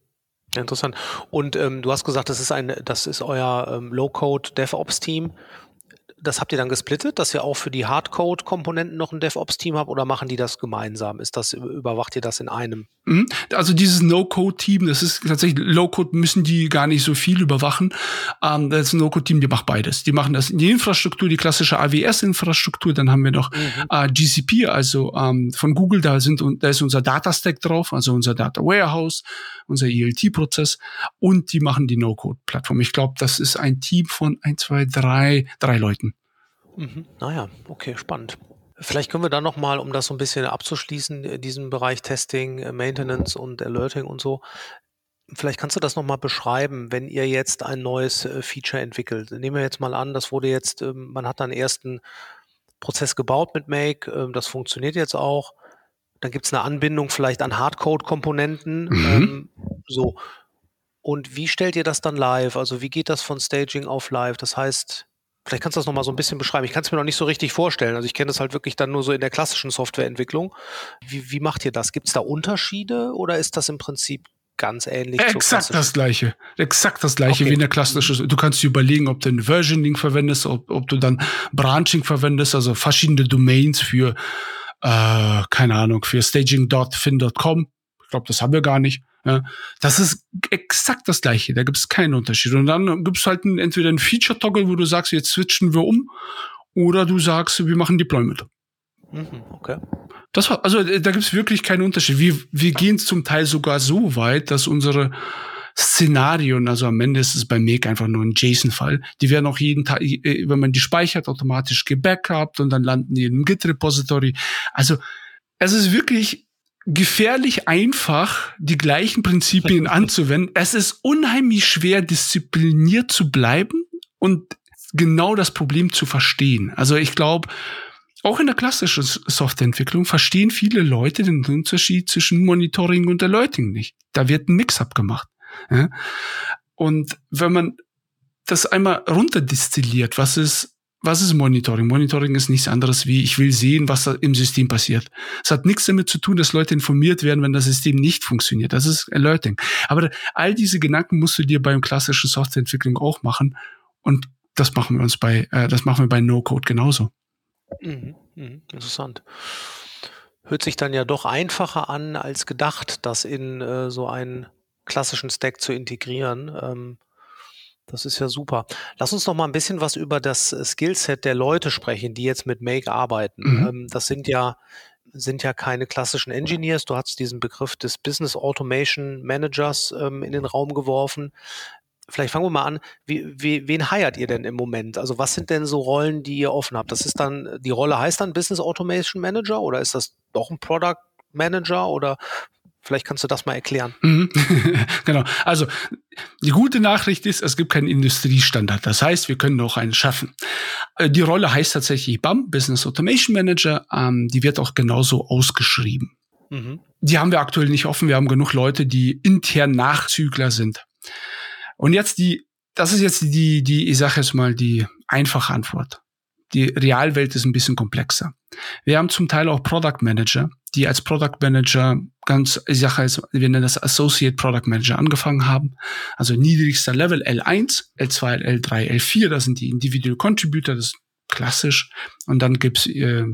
interessant. Und ähm, du hast gesagt, das ist ein, das ist euer ähm, Low-Code DevOps-Team das habt ihr dann gesplittet, dass ihr auch für die Hardcode-Komponenten noch ein DevOps-Team habt oder machen die das gemeinsam? Ist das, überwacht ihr das in einem? Mhm. Also dieses No-Code-Team, das ist tatsächlich, Low-Code müssen die gar nicht so viel überwachen. Ähm, das No-Code-Team, die macht beides. Die machen das in die Infrastruktur, die klassische AWS-Infrastruktur, dann haben wir noch mhm. äh, GCP, also ähm, von Google, da sind da ist unser Data-Stack drauf, also unser Data Warehouse, unser ELT-Prozess und die machen die No-Code-Plattform. Ich glaube, das ist ein Team von ein, zwei, drei, drei Leuten. Mhm. Naja, okay, spannend. Vielleicht können wir dann nochmal, um das so ein bisschen abzuschließen, äh, diesen Bereich Testing, äh, Maintenance und Alerting und so. Vielleicht kannst du das nochmal beschreiben, wenn ihr jetzt ein neues äh, Feature entwickelt. Nehmen wir jetzt mal an, das wurde jetzt, ähm, man hat dann ersten Prozess gebaut mit Make, ähm, das funktioniert jetzt auch. Dann gibt es eine Anbindung vielleicht an Hardcode-Komponenten. Mhm. Ähm, so. Und wie stellt ihr das dann live? Also wie geht das von Staging auf live? Das heißt, Vielleicht kannst du das nochmal so ein bisschen beschreiben. Ich kann es mir noch nicht so richtig vorstellen. Also ich kenne das halt wirklich dann nur so in der klassischen Softwareentwicklung. Wie, wie macht ihr das? Gibt es da Unterschiede oder ist das im Prinzip ganz ähnlich? Exakt das gleiche. Exakt das gleiche okay. wie in der klassischen. Du kannst dir überlegen, ob du ein Versioning verwendest, ob, ob du dann Branching verwendest, also verschiedene Domains für, äh, keine Ahnung, für staging.fin.com. Ich glaube, das haben wir gar nicht. Ja, das ist exakt das gleiche, da gibt es keinen Unterschied. Und dann gibt es halt ein, entweder ein Feature-Toggle, wo du sagst, jetzt switchen wir um, oder du sagst, wir machen Deployment. Mhm, okay. Das war, also da gibt es wirklich keinen Unterschied. Wir, wir gehen zum Teil sogar so weit, dass unsere Szenarien, also am Ende ist es bei Make einfach nur ein JSON-File. Die werden auch jeden Tag, äh, wenn man die speichert, automatisch gebackupt und dann landen die in einem Git-Repository. Also es ist wirklich gefährlich einfach, die gleichen Prinzipien anzuwenden. Es ist unheimlich schwer, diszipliniert zu bleiben und genau das Problem zu verstehen. Also ich glaube, auch in der klassischen Softwareentwicklung verstehen viele Leute den Unterschied zwischen Monitoring und Alerting nicht. Da wird ein Mix-up gemacht. Ja? Und wenn man das einmal runterdistilliert, was ist was ist Monitoring? Monitoring ist nichts anderes wie, ich will sehen, was da im System passiert. Es hat nichts damit zu tun, dass Leute informiert werden, wenn das System nicht funktioniert. Das ist Alerting. Aber all diese Gedanken musst du dir beim klassischen Softwareentwicklung auch machen. Und das machen wir uns bei, äh, das machen wir bei No-Code genauso. Mhm, mh, interessant. Hört sich dann ja doch einfacher an als gedacht, das in äh, so einen klassischen Stack zu integrieren. Ähm, das ist ja super. Lass uns noch mal ein bisschen was über das äh, Skillset der Leute sprechen, die jetzt mit Make arbeiten. Mhm. Ähm, das sind ja sind ja keine klassischen Engineers. Du hast diesen Begriff des Business Automation Managers ähm, in den Raum geworfen. Vielleicht fangen wir mal an. Wie, wie, wen heiert ihr denn im Moment? Also was sind denn so Rollen, die ihr offen habt? Das ist dann, die Rolle heißt dann Business Automation Manager oder ist das doch ein Product Manager oder Vielleicht kannst du das mal erklären. Mhm. genau. Also die gute Nachricht ist, es gibt keinen Industriestandard. Das heißt, wir können auch einen schaffen. Äh, die Rolle heißt tatsächlich BAM, Business Automation Manager. Ähm, die wird auch genauso ausgeschrieben. Mhm. Die haben wir aktuell nicht offen. Wir haben genug Leute, die intern Nachzügler sind. Und jetzt die, das ist jetzt die, die, ich sage jetzt mal, die einfache Antwort. Die Realwelt ist ein bisschen komplexer. Wir haben zum Teil auch Product Manager, die als Product Manager ganz, ich sage jetzt, wir nennen das Associate Product Manager angefangen haben. Also niedrigster Level L1, L2, L3, L4, das sind die Individual Contributor, das ist klassisch. Und dann gibt's äh,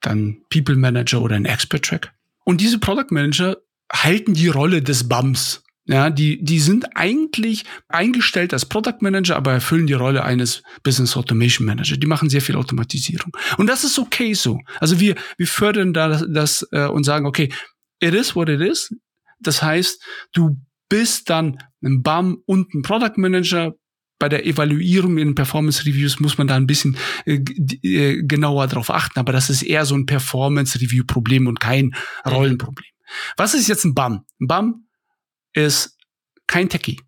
dann People Manager oder ein Expert Track. Und diese Product Manager halten die Rolle des BAMs. Ja, die, die sind eigentlich eingestellt als Product Manager, aber erfüllen die Rolle eines Business Automation Manager. Die machen sehr viel Automatisierung. Und das ist okay so. Also wir, wir fördern da das, das äh, und sagen, okay, it is what it is. Das heißt, du bist dann ein BAM und ein Product Manager. Bei der Evaluierung in Performance Reviews muss man da ein bisschen äh, äh, genauer drauf achten, aber das ist eher so ein Performance Review Problem und kein. Rollenproblem. Was ist jetzt ein BAM? Ein BAM ist kein Techie.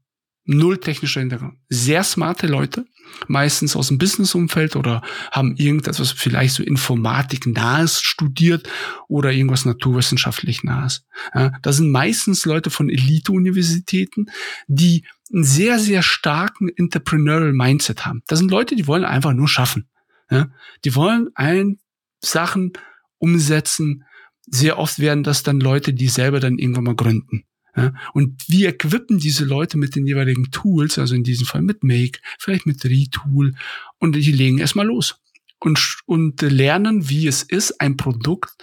Null technischer Hintergrund. Sehr smarte Leute, meistens aus dem Businessumfeld oder haben irgendetwas vielleicht so Informatik nahes studiert oder irgendwas naturwissenschaftlich nahes. Ja, das sind meistens Leute von Elite-Universitäten, die einen sehr, sehr starken Entrepreneurial Mindset haben. Das sind Leute, die wollen einfach nur schaffen. Ja, die wollen ein Sachen umsetzen. Sehr oft werden das dann Leute, die selber dann irgendwann mal gründen. Ja, und wir equippen diese Leute mit den jeweiligen Tools, also in diesem Fall mit Make, vielleicht mit Retool, und die legen erstmal los und, und lernen, wie es ist, ein Produkt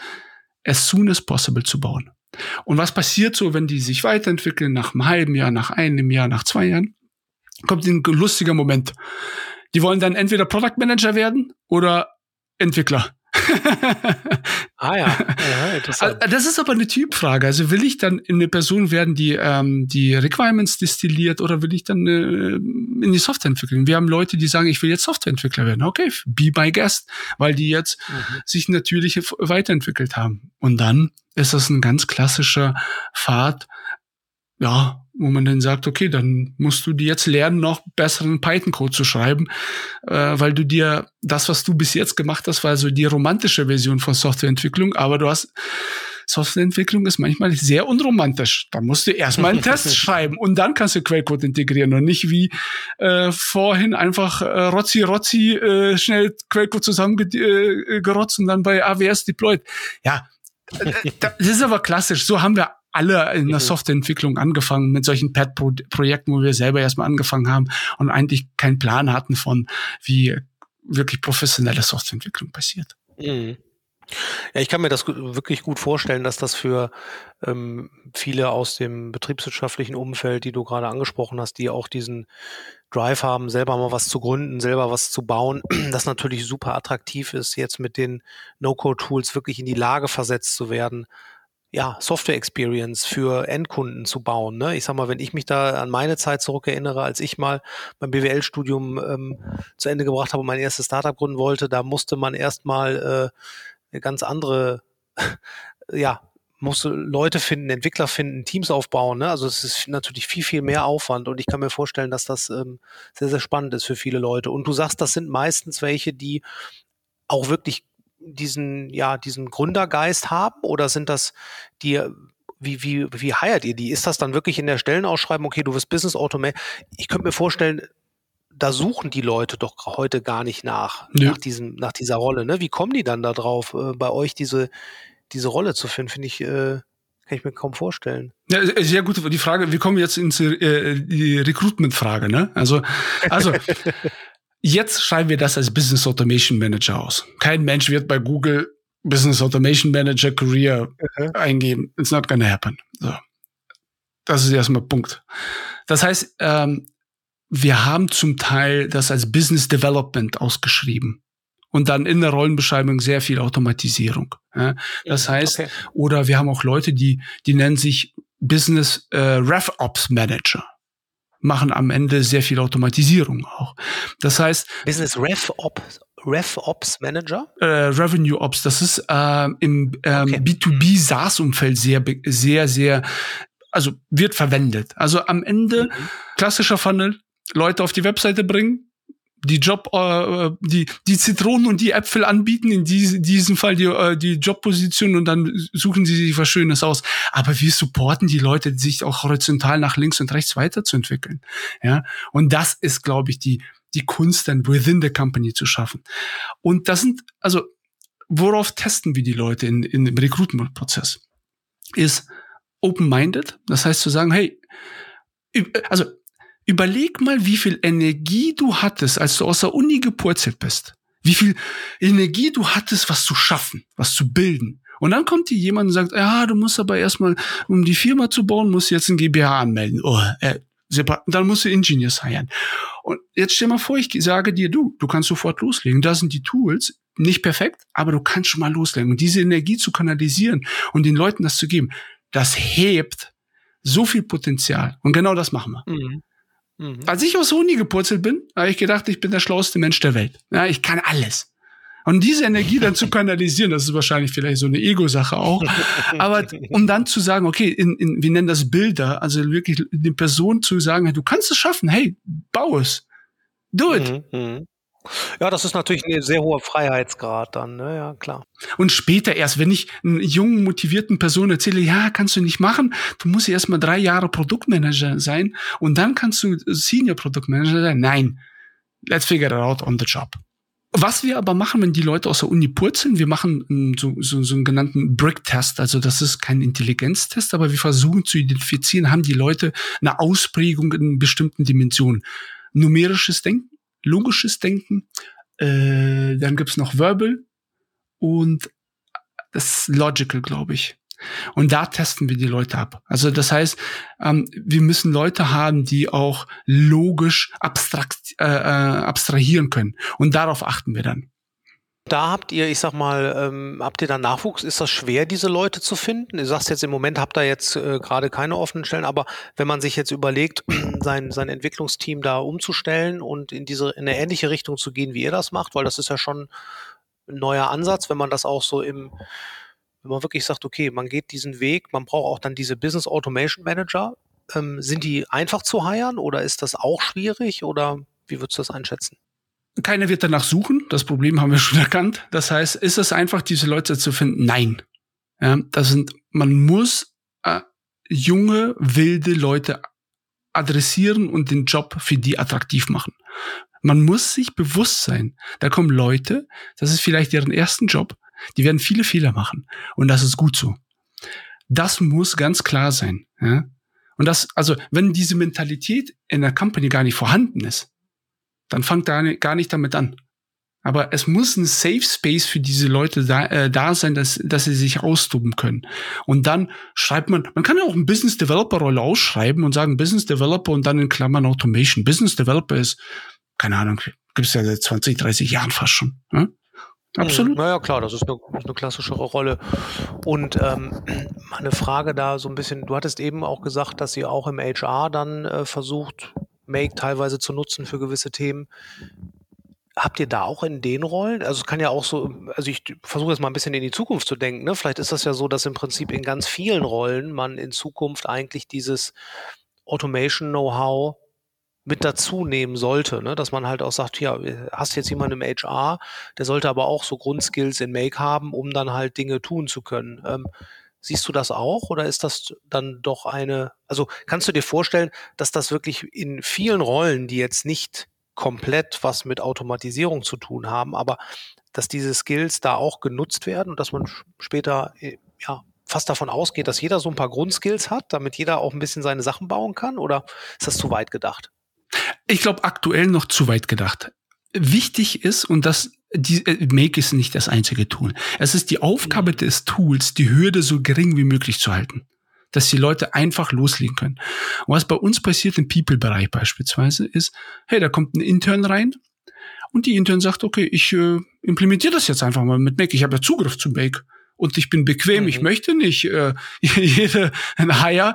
as soon as possible zu bauen. Und was passiert so, wenn die sich weiterentwickeln nach einem halben Jahr, nach einem Jahr, nach zwei Jahren? Kommt ein lustiger Moment. Die wollen dann entweder Product Manager werden oder Entwickler. ah ja, ja interessant. Also, das ist aber eine Typfrage. Also will ich dann eine Person werden, die ähm, die Requirements destilliert oder will ich dann äh, in die Software entwickeln? Wir haben Leute, die sagen, ich will jetzt Softwareentwickler werden. Okay, be my guest, weil die jetzt mhm. sich natürlich weiterentwickelt haben. Und dann ist das ein ganz klassischer Pfad, ja, wo man dann sagt, okay, dann musst du dir jetzt lernen, noch besseren Python-Code zu schreiben, äh, weil du dir das, was du bis jetzt gemacht hast, war so die romantische Version von Softwareentwicklung, aber du hast Softwareentwicklung ist manchmal sehr unromantisch. Da musst du erstmal einen Test schreiben und dann kannst du Quellcode integrieren und nicht wie äh, vorhin einfach äh, rotzi rotzi äh, schnell Quellcode zusammengerotzt äh, und dann bei AWS deployed. Ja, äh, das ist aber klassisch. So haben wir alle in der mhm. Softwareentwicklung angefangen mit solchen Pad-Projekten, wo wir selber erstmal angefangen haben und eigentlich keinen Plan hatten von, wie wirklich professionelle Softwareentwicklung passiert. Mhm. Ja, ich kann mir das wirklich gut vorstellen, dass das für ähm, viele aus dem betriebswirtschaftlichen Umfeld, die du gerade angesprochen hast, die auch diesen Drive haben, selber mal was zu gründen, selber was zu bauen, das natürlich super attraktiv ist, jetzt mit den No-Code-Tools wirklich in die Lage versetzt zu werden, ja, Software Experience für Endkunden zu bauen. Ne? Ich sag mal, wenn ich mich da an meine Zeit zurückerinnere, als ich mal beim BWL-Studium ähm, zu Ende gebracht habe und mein erstes Startup gründen wollte, da musste man erstmal äh, eine ganz andere, ja, musste Leute finden, Entwickler finden, Teams aufbauen. Ne? Also es ist natürlich viel, viel mehr Aufwand und ich kann mir vorstellen, dass das ähm, sehr, sehr spannend ist für viele Leute. Und du sagst, das sind meistens welche, die auch wirklich diesen, ja, diesen Gründergeist haben oder sind das die, wie, wie, wie heiert ihr die? Ist das dann wirklich in der Stellenausschreibung, okay, du wirst Business Automation? Ich könnte mir vorstellen, da suchen die Leute doch heute gar nicht nach, ja. nach, diesem, nach dieser Rolle. Ne? Wie kommen die dann da drauf, äh, bei euch diese, diese Rolle zu finden? Finde ich, äh, kann ich mir kaum vorstellen. Ja, sehr gut. Die Frage, wir kommen jetzt ins äh, die Recruitment-Frage, ne? Also, also Jetzt schreiben wir das als Business Automation Manager aus. Kein Mensch wird bei Google Business Automation Manager Career mhm. eingeben. It's not gonna happen. So. Das ist erstmal Punkt. Das heißt, ähm, wir haben zum Teil das als Business Development ausgeschrieben und dann in der Rollenbeschreibung sehr viel Automatisierung. Ja? Das heißt, okay. oder wir haben auch Leute, die die nennen sich Business äh, RevOps Manager machen am Ende sehr viel Automatisierung auch. Das heißt. Business RevOps RevOps Manager? Äh, Revenue Ops, das ist äh, im ähm, okay. B2B SaaS-Umfeld sehr, sehr, sehr, also wird verwendet. Also am Ende mhm. klassischer Funnel, Leute auf die Webseite bringen, die Job, äh, die, die Zitronen und die Äpfel anbieten, in diese, diesem Fall die, äh, die Jobposition und dann suchen sie sich was Schönes aus. Aber wir supporten die Leute, sich auch horizontal nach links und rechts weiterzuentwickeln. Ja, und das ist, glaube ich, die, die Kunst dann within the company zu schaffen. Und das sind, also, worauf testen wir die Leute in, in dem Recruitment-Prozess? Ist open-minded. Das heißt zu sagen, hey, also Überleg mal, wie viel Energie du hattest, als du aus der Uni gepurzelt bist. Wie viel Energie du hattest, was zu schaffen, was zu bilden. Und dann kommt dir jemand und sagt, ja, du musst aber erstmal, um die Firma zu bauen, musst du jetzt ein GmbH anmelden. Oh, äh, dann musst du Engineers heiren. Und jetzt stell mal vor, ich sage dir, du, du kannst sofort loslegen. Da sind die Tools, nicht perfekt, aber du kannst schon mal loslegen. Und diese Energie zu kanalisieren und den Leuten das zu geben, das hebt so viel Potenzial. Und genau das machen wir. Mhm. Mhm. Als ich aus Uni gepurzelt bin, habe ich gedacht, ich bin der schlauste Mensch der Welt. Ja, ich kann alles. Und diese Energie dann zu kanalisieren, das ist wahrscheinlich vielleicht so eine Ego-Sache auch. Aber um dann zu sagen, okay, in, in, wir nennen das Bilder, also wirklich eine Person zu sagen, hey, du kannst es schaffen, hey, bau es. Do it. Mhm, mhm. Ja, das ist natürlich ein sehr hoher Freiheitsgrad dann, ne? ja, klar. Und später erst, wenn ich einer jungen, motivierten Person erzähle, ja, kannst du nicht machen, du musst erst mal drei Jahre Produktmanager sein und dann kannst du Senior Produktmanager sein. Nein, let's figure it out on the job. Was wir aber machen, wenn die Leute aus der Uni purzeln, wir machen so, so, so einen genannten Brick-Test. Also das ist kein Intelligenztest, aber wir versuchen zu identifizieren, haben die Leute eine Ausprägung in bestimmten Dimensionen. Numerisches Denken, logisches Denken, äh, dann gibt's noch Verbal und das Logical, glaube ich. Und da testen wir die Leute ab. Also das heißt, ähm, wir müssen Leute haben, die auch logisch abstrakt, äh, äh, abstrahieren können. Und darauf achten wir dann. Da habt ihr, ich sag mal, ähm, habt ihr da Nachwuchs? Ist das schwer, diese Leute zu finden? Du sagst jetzt im Moment habt ihr jetzt äh, gerade keine offenen Stellen, aber wenn man sich jetzt überlegt, sein, sein Entwicklungsteam da umzustellen und in diese in eine ähnliche Richtung zu gehen, wie ihr das macht, weil das ist ja schon ein neuer Ansatz, wenn man das auch so im wenn man wirklich sagt, okay, man geht diesen Weg, man braucht auch dann diese Business Automation Manager. Ähm, sind die einfach zu heiern oder ist das auch schwierig oder wie würdest du das einschätzen? Keiner wird danach suchen. Das Problem haben wir schon erkannt. Das heißt, ist es einfach, diese Leute zu finden? Nein. Ja, das sind, man muss äh, junge, wilde Leute adressieren und den Job für die attraktiv machen. Man muss sich bewusst sein, da kommen Leute, das ist vielleicht deren ersten Job, die werden viele Fehler machen. Und das ist gut so. Das muss ganz klar sein. Ja? Und das, also, wenn diese Mentalität in der Company gar nicht vorhanden ist, dann fangt da gar nicht damit an. Aber es muss ein Safe Space für diese Leute da, äh, da sein, dass, dass sie sich austoben können. Und dann schreibt man, man kann ja auch ein Business Developer Rolle ausschreiben und sagen Business Developer und dann in Klammern Automation. Business Developer ist, keine Ahnung, gibt es ja seit 20, 30 Jahren fast schon. Ja? Absolut. Naja, klar, das ist eine, eine klassischere Rolle. Und ähm, eine Frage da so ein bisschen, du hattest eben auch gesagt, dass ihr auch im HR dann äh, versucht, Make teilweise zu nutzen für gewisse Themen. Habt ihr da auch in den Rollen, also es kann ja auch so, also ich versuche jetzt mal ein bisschen in die Zukunft zu denken, ne? Vielleicht ist das ja so, dass im Prinzip in ganz vielen Rollen man in Zukunft eigentlich dieses Automation-Know-how mit dazu nehmen sollte, ne? dass man halt auch sagt, ja, hast jetzt jemanden im HR, der sollte aber auch so Grundskills in Make haben, um dann halt Dinge tun zu können. Ähm, siehst du das auch oder ist das dann doch eine, also kannst du dir vorstellen, dass das wirklich in vielen Rollen, die jetzt nicht komplett was mit Automatisierung zu tun haben, aber dass diese Skills da auch genutzt werden und dass man später äh, ja fast davon ausgeht, dass jeder so ein paar Grundskills hat, damit jeder auch ein bisschen seine Sachen bauen kann? Oder ist das zu weit gedacht? Ich glaube, aktuell noch zu weit gedacht. Wichtig ist, und das die, äh, Make ist nicht das einzige Tool. Es ist die Aufgabe des Tools, die Hürde so gering wie möglich zu halten. Dass die Leute einfach loslegen können. Und was bei uns passiert im People-Bereich beispielsweise ist, hey, da kommt ein Intern rein und die Intern sagt, okay, ich äh, implementiere das jetzt einfach mal mit Make. Ich habe ja Zugriff zu Make und ich bin bequem. Mhm. Ich möchte nicht äh, jede ein Hire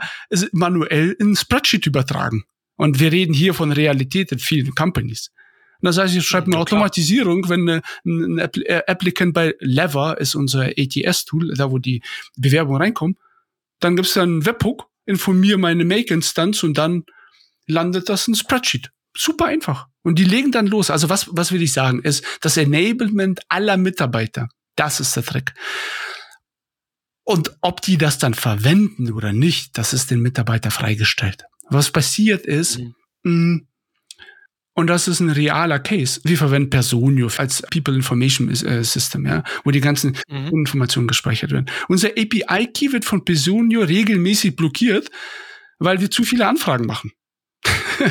manuell in Spreadsheet übertragen. Und wir reden hier von Realität in vielen Companies. Das heißt, ich schreibe eine Automatisierung, wenn eine, ein äh, Applicant bei Lever ist unser ATS-Tool, da wo die Bewerbung reinkommt, dann gibt es einen Webhook, informiere meine Make-Instanz und dann landet das in Spreadsheet. Super einfach. Und die legen dann los. Also was, was will ich sagen, ist das Enablement aller Mitarbeiter. Das ist der Trick. Und ob die das dann verwenden oder nicht, das ist den Mitarbeiter freigestellt. Was passiert ist, mhm. mh, und das ist ein realer Case. Wir verwenden Personio als People Information äh, System, ja, wo die ganzen mhm. Informationen gespeichert werden. Unser API-Key wird von Personio regelmäßig blockiert, weil wir zu viele Anfragen machen.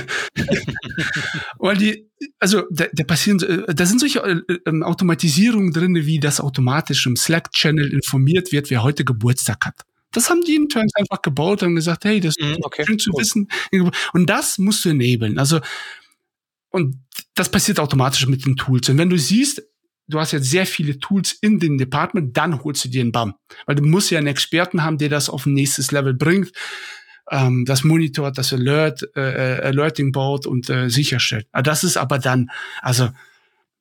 weil die, also da, da passieren, äh, da sind solche äh, äh, Automatisierungen drin, wie das automatisch im Slack-Channel informiert wird, wer heute Geburtstag hat. Das haben die Interns einfach gebaut und gesagt, hey, das ist mhm, okay, schön zu cool. wissen. Und das musst du enablen. Also, und das passiert automatisch mit den Tools. Und wenn du siehst, du hast jetzt sehr viele Tools in den Department, dann holst du dir einen BAM. Weil du musst ja einen Experten haben, der das auf ein nächstes Level bringt, ähm, das monitort, das Alert, äh, äh Alerting baut und äh, sicherstellt. Aber das ist aber dann, also,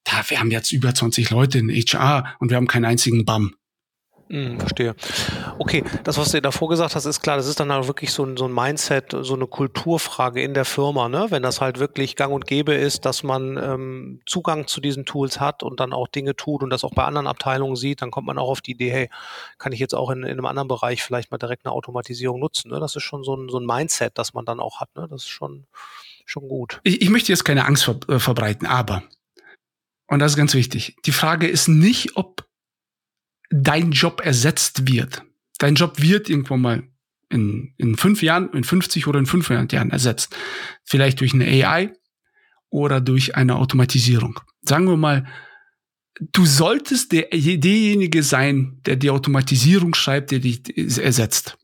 da, wir haben jetzt über 20 Leute in HR und wir haben keinen einzigen BAM. Hm, verstehe. Okay, das, was du davor gesagt hast, ist klar, das ist dann auch wirklich so ein, so ein Mindset, so eine Kulturfrage in der Firma, ne? Wenn das halt wirklich gang und gäbe ist, dass man ähm, Zugang zu diesen Tools hat und dann auch Dinge tut und das auch bei anderen Abteilungen sieht, dann kommt man auch auf die Idee, hey, kann ich jetzt auch in, in einem anderen Bereich vielleicht mal direkt eine Automatisierung nutzen? Ne? Das ist schon so ein, so ein Mindset, das man dann auch hat, ne? Das ist schon, schon gut. Ich, ich möchte jetzt keine Angst ver äh, verbreiten, aber und das ist ganz wichtig, die Frage ist nicht, ob dein Job ersetzt wird. Dein Job wird irgendwann mal in, in fünf Jahren, in 50 oder in 500 Jahren ersetzt. Vielleicht durch eine AI oder durch eine Automatisierung. Sagen wir mal, du solltest der, derjenige sein, der die Automatisierung schreibt, der dich ersetzt.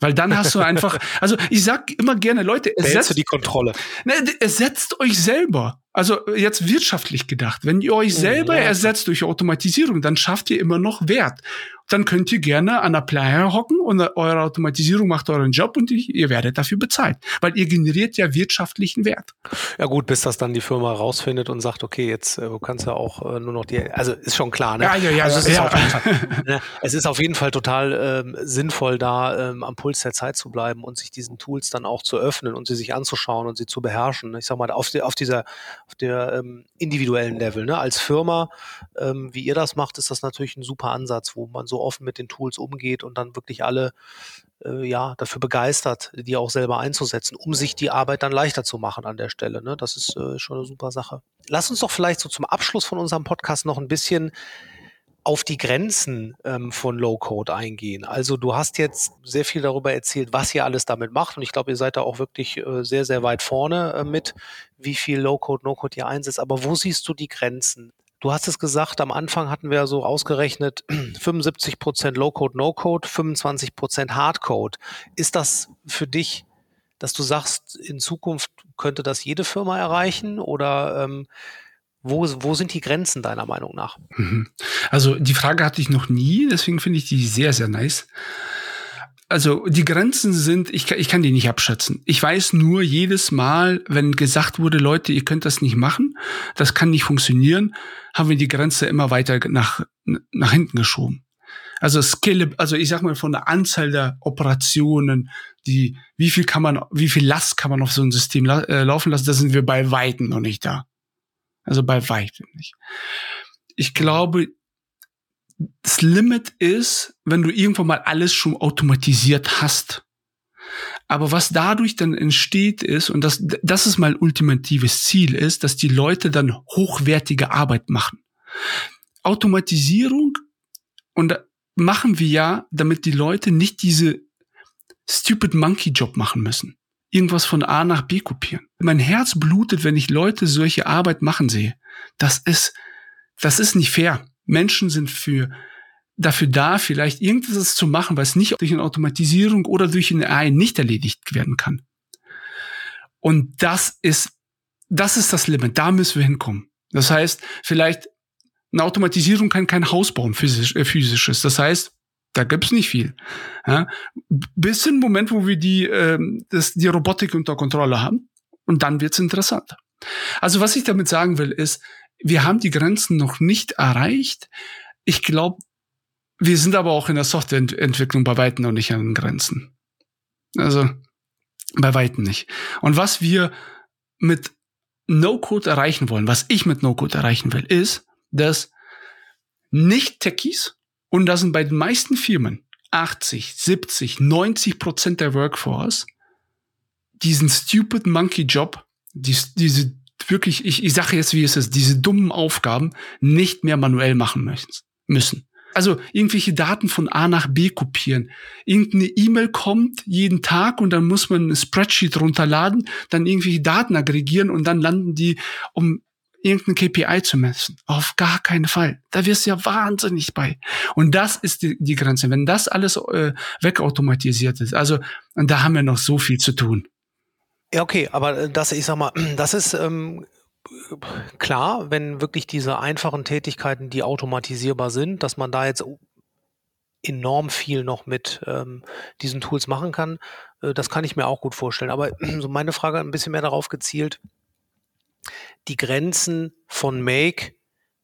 Weil dann hast du einfach, also ich sag immer gerne, Leute, ersetzt die Kontrolle. Ne, ersetzt euch selber. Also jetzt wirtschaftlich gedacht. Wenn ihr euch selber ja. ersetzt durch Automatisierung, dann schafft ihr immer noch Wert dann könnt ihr gerne an der Playa hocken und eure Automatisierung macht euren Job und ihr werdet dafür bezahlt, weil ihr generiert ja wirtschaftlichen Wert. Ja gut, bis das dann die Firma rausfindet und sagt, okay, jetzt äh, kannst du auch äh, nur noch die, also ist schon klar, ne? Ja, ja, ja. Also es, ja. Ist Fall, ne? es ist auf jeden Fall total ähm, sinnvoll, da ähm, am Puls der Zeit zu bleiben und sich diesen Tools dann auch zu öffnen und sie sich anzuschauen und sie zu beherrschen. Ich sag mal, auf, die, auf dieser, der ähm, individuellen Level, ne? Als Firma, ähm, wie ihr das macht, ist das natürlich ein super Ansatz, wo man so offen mit den Tools umgeht und dann wirklich alle äh, ja dafür begeistert, die auch selber einzusetzen, um sich die Arbeit dann leichter zu machen an der Stelle. Ne? Das ist äh, schon eine super Sache. Lass uns doch vielleicht so zum Abschluss von unserem Podcast noch ein bisschen auf die Grenzen ähm, von Low-Code eingehen. Also du hast jetzt sehr viel darüber erzählt, was ihr alles damit macht und ich glaube, ihr seid da auch wirklich äh, sehr, sehr weit vorne äh, mit, wie viel Low-Code, No-Code ihr einsetzt. Aber wo siehst du die Grenzen? Du hast es gesagt, am Anfang hatten wir so ausgerechnet 75 Prozent Low-Code, No-Code, 25 Prozent Hard-Code. Ist das für dich, dass du sagst, in Zukunft könnte das jede Firma erreichen oder ähm, wo, wo sind die Grenzen deiner Meinung nach? Mhm. Also die Frage hatte ich noch nie, deswegen finde ich die sehr, sehr nice also die Grenzen sind, ich, ich kann die nicht abschätzen. Ich weiß nur jedes Mal, wenn gesagt wurde, Leute, ihr könnt das nicht machen, das kann nicht funktionieren, haben wir die Grenze immer weiter nach, nach hinten geschoben. Also Scale, also ich sag mal von der Anzahl der Operationen, die, wie viel kann man, wie viel Last kann man auf so ein System la äh, laufen lassen, da sind wir bei Weitem noch nicht da. Also bei Weitem nicht. Ich glaube, das Limit ist, wenn du irgendwann mal alles schon automatisiert hast. Aber was dadurch dann entsteht ist, und das, das ist mein ultimatives Ziel ist, dass die Leute dann hochwertige Arbeit machen. Automatisierung, und machen wir ja, damit die Leute nicht diese stupid monkey Job machen müssen. Irgendwas von A nach B kopieren. Mein Herz blutet, wenn ich Leute solche Arbeit machen sehe. Das ist, das ist nicht fair. Menschen sind für dafür da, vielleicht irgendwas zu machen, was nicht durch eine Automatisierung oder durch eine AI nicht erledigt werden kann. Und das ist, das ist das Limit. Da müssen wir hinkommen. Das heißt, vielleicht eine Automatisierung kann kein Haus bauen, physisch, äh, physisches. Das heißt, da gibt's nicht viel. Ja? Bis zum Moment, wo wir die, äh, das, die Robotik unter Kontrolle haben. Und dann wird's interessant. Also was ich damit sagen will, ist, wir haben die Grenzen noch nicht erreicht. Ich glaube, wir sind aber auch in der Softwareentwicklung bei weitem noch nicht an den Grenzen. Also bei weitem nicht. Und was wir mit No-Code erreichen wollen, was ich mit No-Code erreichen will, ist, dass nicht Techies, und das sind bei den meisten Firmen 80, 70, 90 Prozent der Workforce, diesen stupid monkey Job, die, diese wirklich, ich, ich sage jetzt, wie es ist, diese dummen Aufgaben nicht mehr manuell machen müssen. Also irgendwelche Daten von A nach B kopieren. Irgendeine E-Mail kommt jeden Tag und dann muss man ein Spreadsheet runterladen, dann irgendwelche Daten aggregieren und dann landen die, um irgendein KPI zu messen. Auf gar keinen Fall. Da wirst du ja wahnsinnig bei. Und das ist die, die Grenze. Wenn das alles äh, wegautomatisiert ist, also da haben wir noch so viel zu tun. Ja, okay, aber äh, das, ich sag mal, das ist ähm, klar, wenn wirklich diese einfachen Tätigkeiten, die automatisierbar sind, dass man da jetzt enorm viel noch mit ähm, diesen Tools machen kann, äh, das kann ich mir auch gut vorstellen. Aber so meine Frage ein bisschen mehr darauf gezielt, die Grenzen von Make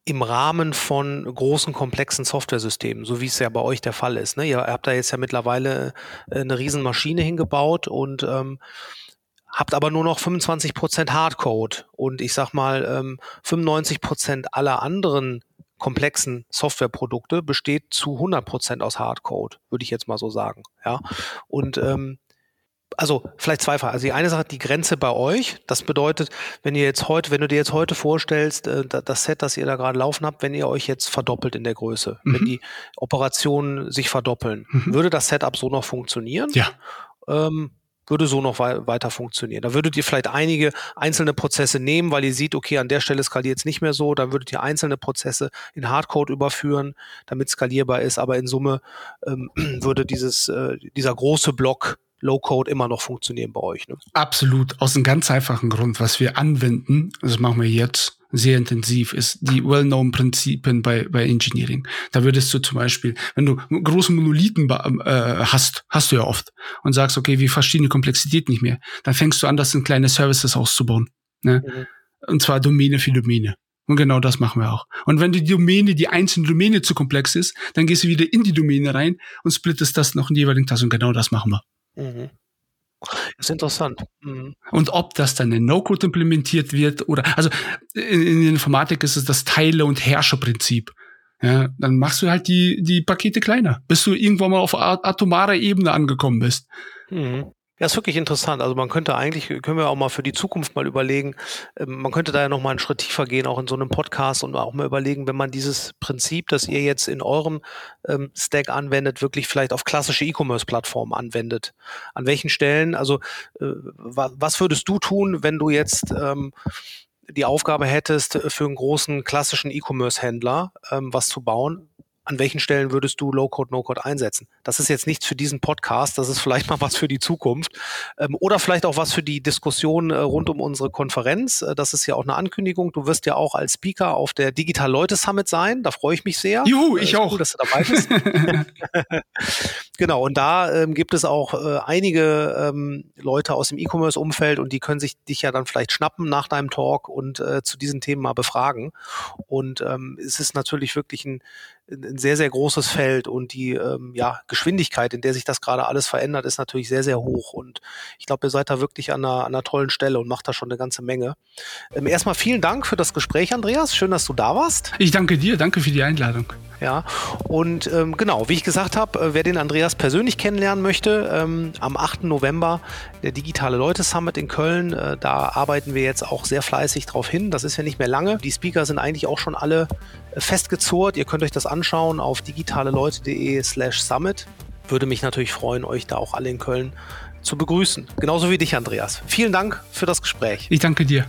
im Rahmen von großen, komplexen Softwaresystemen, so wie es ja bei euch der Fall ist. Ne? Ihr habt da jetzt ja mittlerweile äh, eine Riesenmaschine hingebaut und ähm, habt aber nur noch 25 Prozent Hardcode und ich sag mal, ähm, 95 Prozent aller anderen komplexen Softwareprodukte besteht zu 100 Prozent aus Hardcode, würde ich jetzt mal so sagen. Ja, und ähm, also vielleicht zwei Fragen. Also die eine Sache, die Grenze bei euch. Das bedeutet, wenn ihr jetzt heute, wenn du dir jetzt heute vorstellst, äh, das Set, das ihr da gerade laufen habt, wenn ihr euch jetzt verdoppelt in der Größe, mhm. wenn die Operationen sich verdoppeln, mhm. würde das Setup so noch funktionieren? Ja. Ähm, würde so noch wei weiter funktionieren. Da würdet ihr vielleicht einige einzelne Prozesse nehmen, weil ihr seht, okay, an der Stelle skaliert es nicht mehr so, dann würdet ihr einzelne Prozesse in Hardcode überführen, damit skalierbar ist, aber in Summe ähm, würde dieses, äh, dieser große Block Low-Code immer noch funktionieren bei euch. Ne? Absolut, aus einem ganz einfachen Grund, was wir anwenden, das machen wir jetzt sehr intensiv, ist die well-known Prinzipien bei, bei Engineering. Da würdest du zum Beispiel, wenn du große Monolithen äh, hast, hast du ja oft, und sagst, okay, wir verstehen die Komplexität nicht mehr, dann fängst du an, das in kleine Services auszubauen. Ne? Mhm. Und zwar Domäne für Domäne. Und genau das machen wir auch. Und wenn die Domäne, die einzelne Domäne zu komplex ist, dann gehst du wieder in die Domäne rein und splittest das noch in die jeweiligen Tasten. Und genau das machen wir. Mhm. Ist interessant. Mhm. Und ob das dann in No-Code implementiert wird oder, also in, in der Informatik ist es das Teile- und Herrscherprinzip. Ja, dann machst du halt die, die Pakete kleiner, bis du irgendwann mal auf atomarer Ebene angekommen bist. Mhm. Ja, ist wirklich interessant. Also man könnte eigentlich, können wir auch mal für die Zukunft mal überlegen, ähm, man könnte da ja noch mal einen Schritt tiefer gehen, auch in so einem Podcast und auch mal überlegen, wenn man dieses Prinzip, das ihr jetzt in eurem ähm, Stack anwendet, wirklich vielleicht auf klassische E-Commerce-Plattformen anwendet. An welchen Stellen, also äh, was würdest du tun, wenn du jetzt ähm, die Aufgabe hättest, für einen großen klassischen E-Commerce-Händler was zu bauen? An welchen Stellen würdest du Low-Code, No-Code einsetzen? Das ist jetzt nichts für diesen Podcast, das ist vielleicht mal was für die Zukunft ähm, oder vielleicht auch was für die Diskussion äh, rund um unsere Konferenz. Äh, das ist ja auch eine Ankündigung. Du wirst ja auch als Speaker auf der Digital Leute Summit sein. Da freue ich mich sehr. Juhu, ich äh, auch. Cool, dass du dabei bist. genau, und da ähm, gibt es auch äh, einige ähm, Leute aus dem E-Commerce-Umfeld und die können sich dich ja dann vielleicht schnappen nach deinem Talk und äh, zu diesen Themen mal befragen. Und ähm, es ist natürlich wirklich ein ein sehr, sehr großes Feld und die ähm, ja, Geschwindigkeit, in der sich das gerade alles verändert, ist natürlich sehr, sehr hoch. Und ich glaube, ihr seid da wirklich an einer, an einer tollen Stelle und macht da schon eine ganze Menge. Ähm, erstmal vielen Dank für das Gespräch, Andreas. Schön, dass du da warst. Ich danke dir, danke für die Einladung. Ja, und ähm, genau, wie ich gesagt habe, äh, wer den Andreas persönlich kennenlernen möchte, ähm, am 8. November der Digitale Leute Summit in Köln, äh, da arbeiten wir jetzt auch sehr fleißig drauf hin. Das ist ja nicht mehr lange. Die Speaker sind eigentlich auch schon alle festgezurrt. Ihr könnt euch das anschauen auf digitaleleute.de slash summit. Würde mich natürlich freuen, euch da auch alle in Köln zu begrüßen. Genauso wie dich, Andreas. Vielen Dank für das Gespräch. Ich danke dir.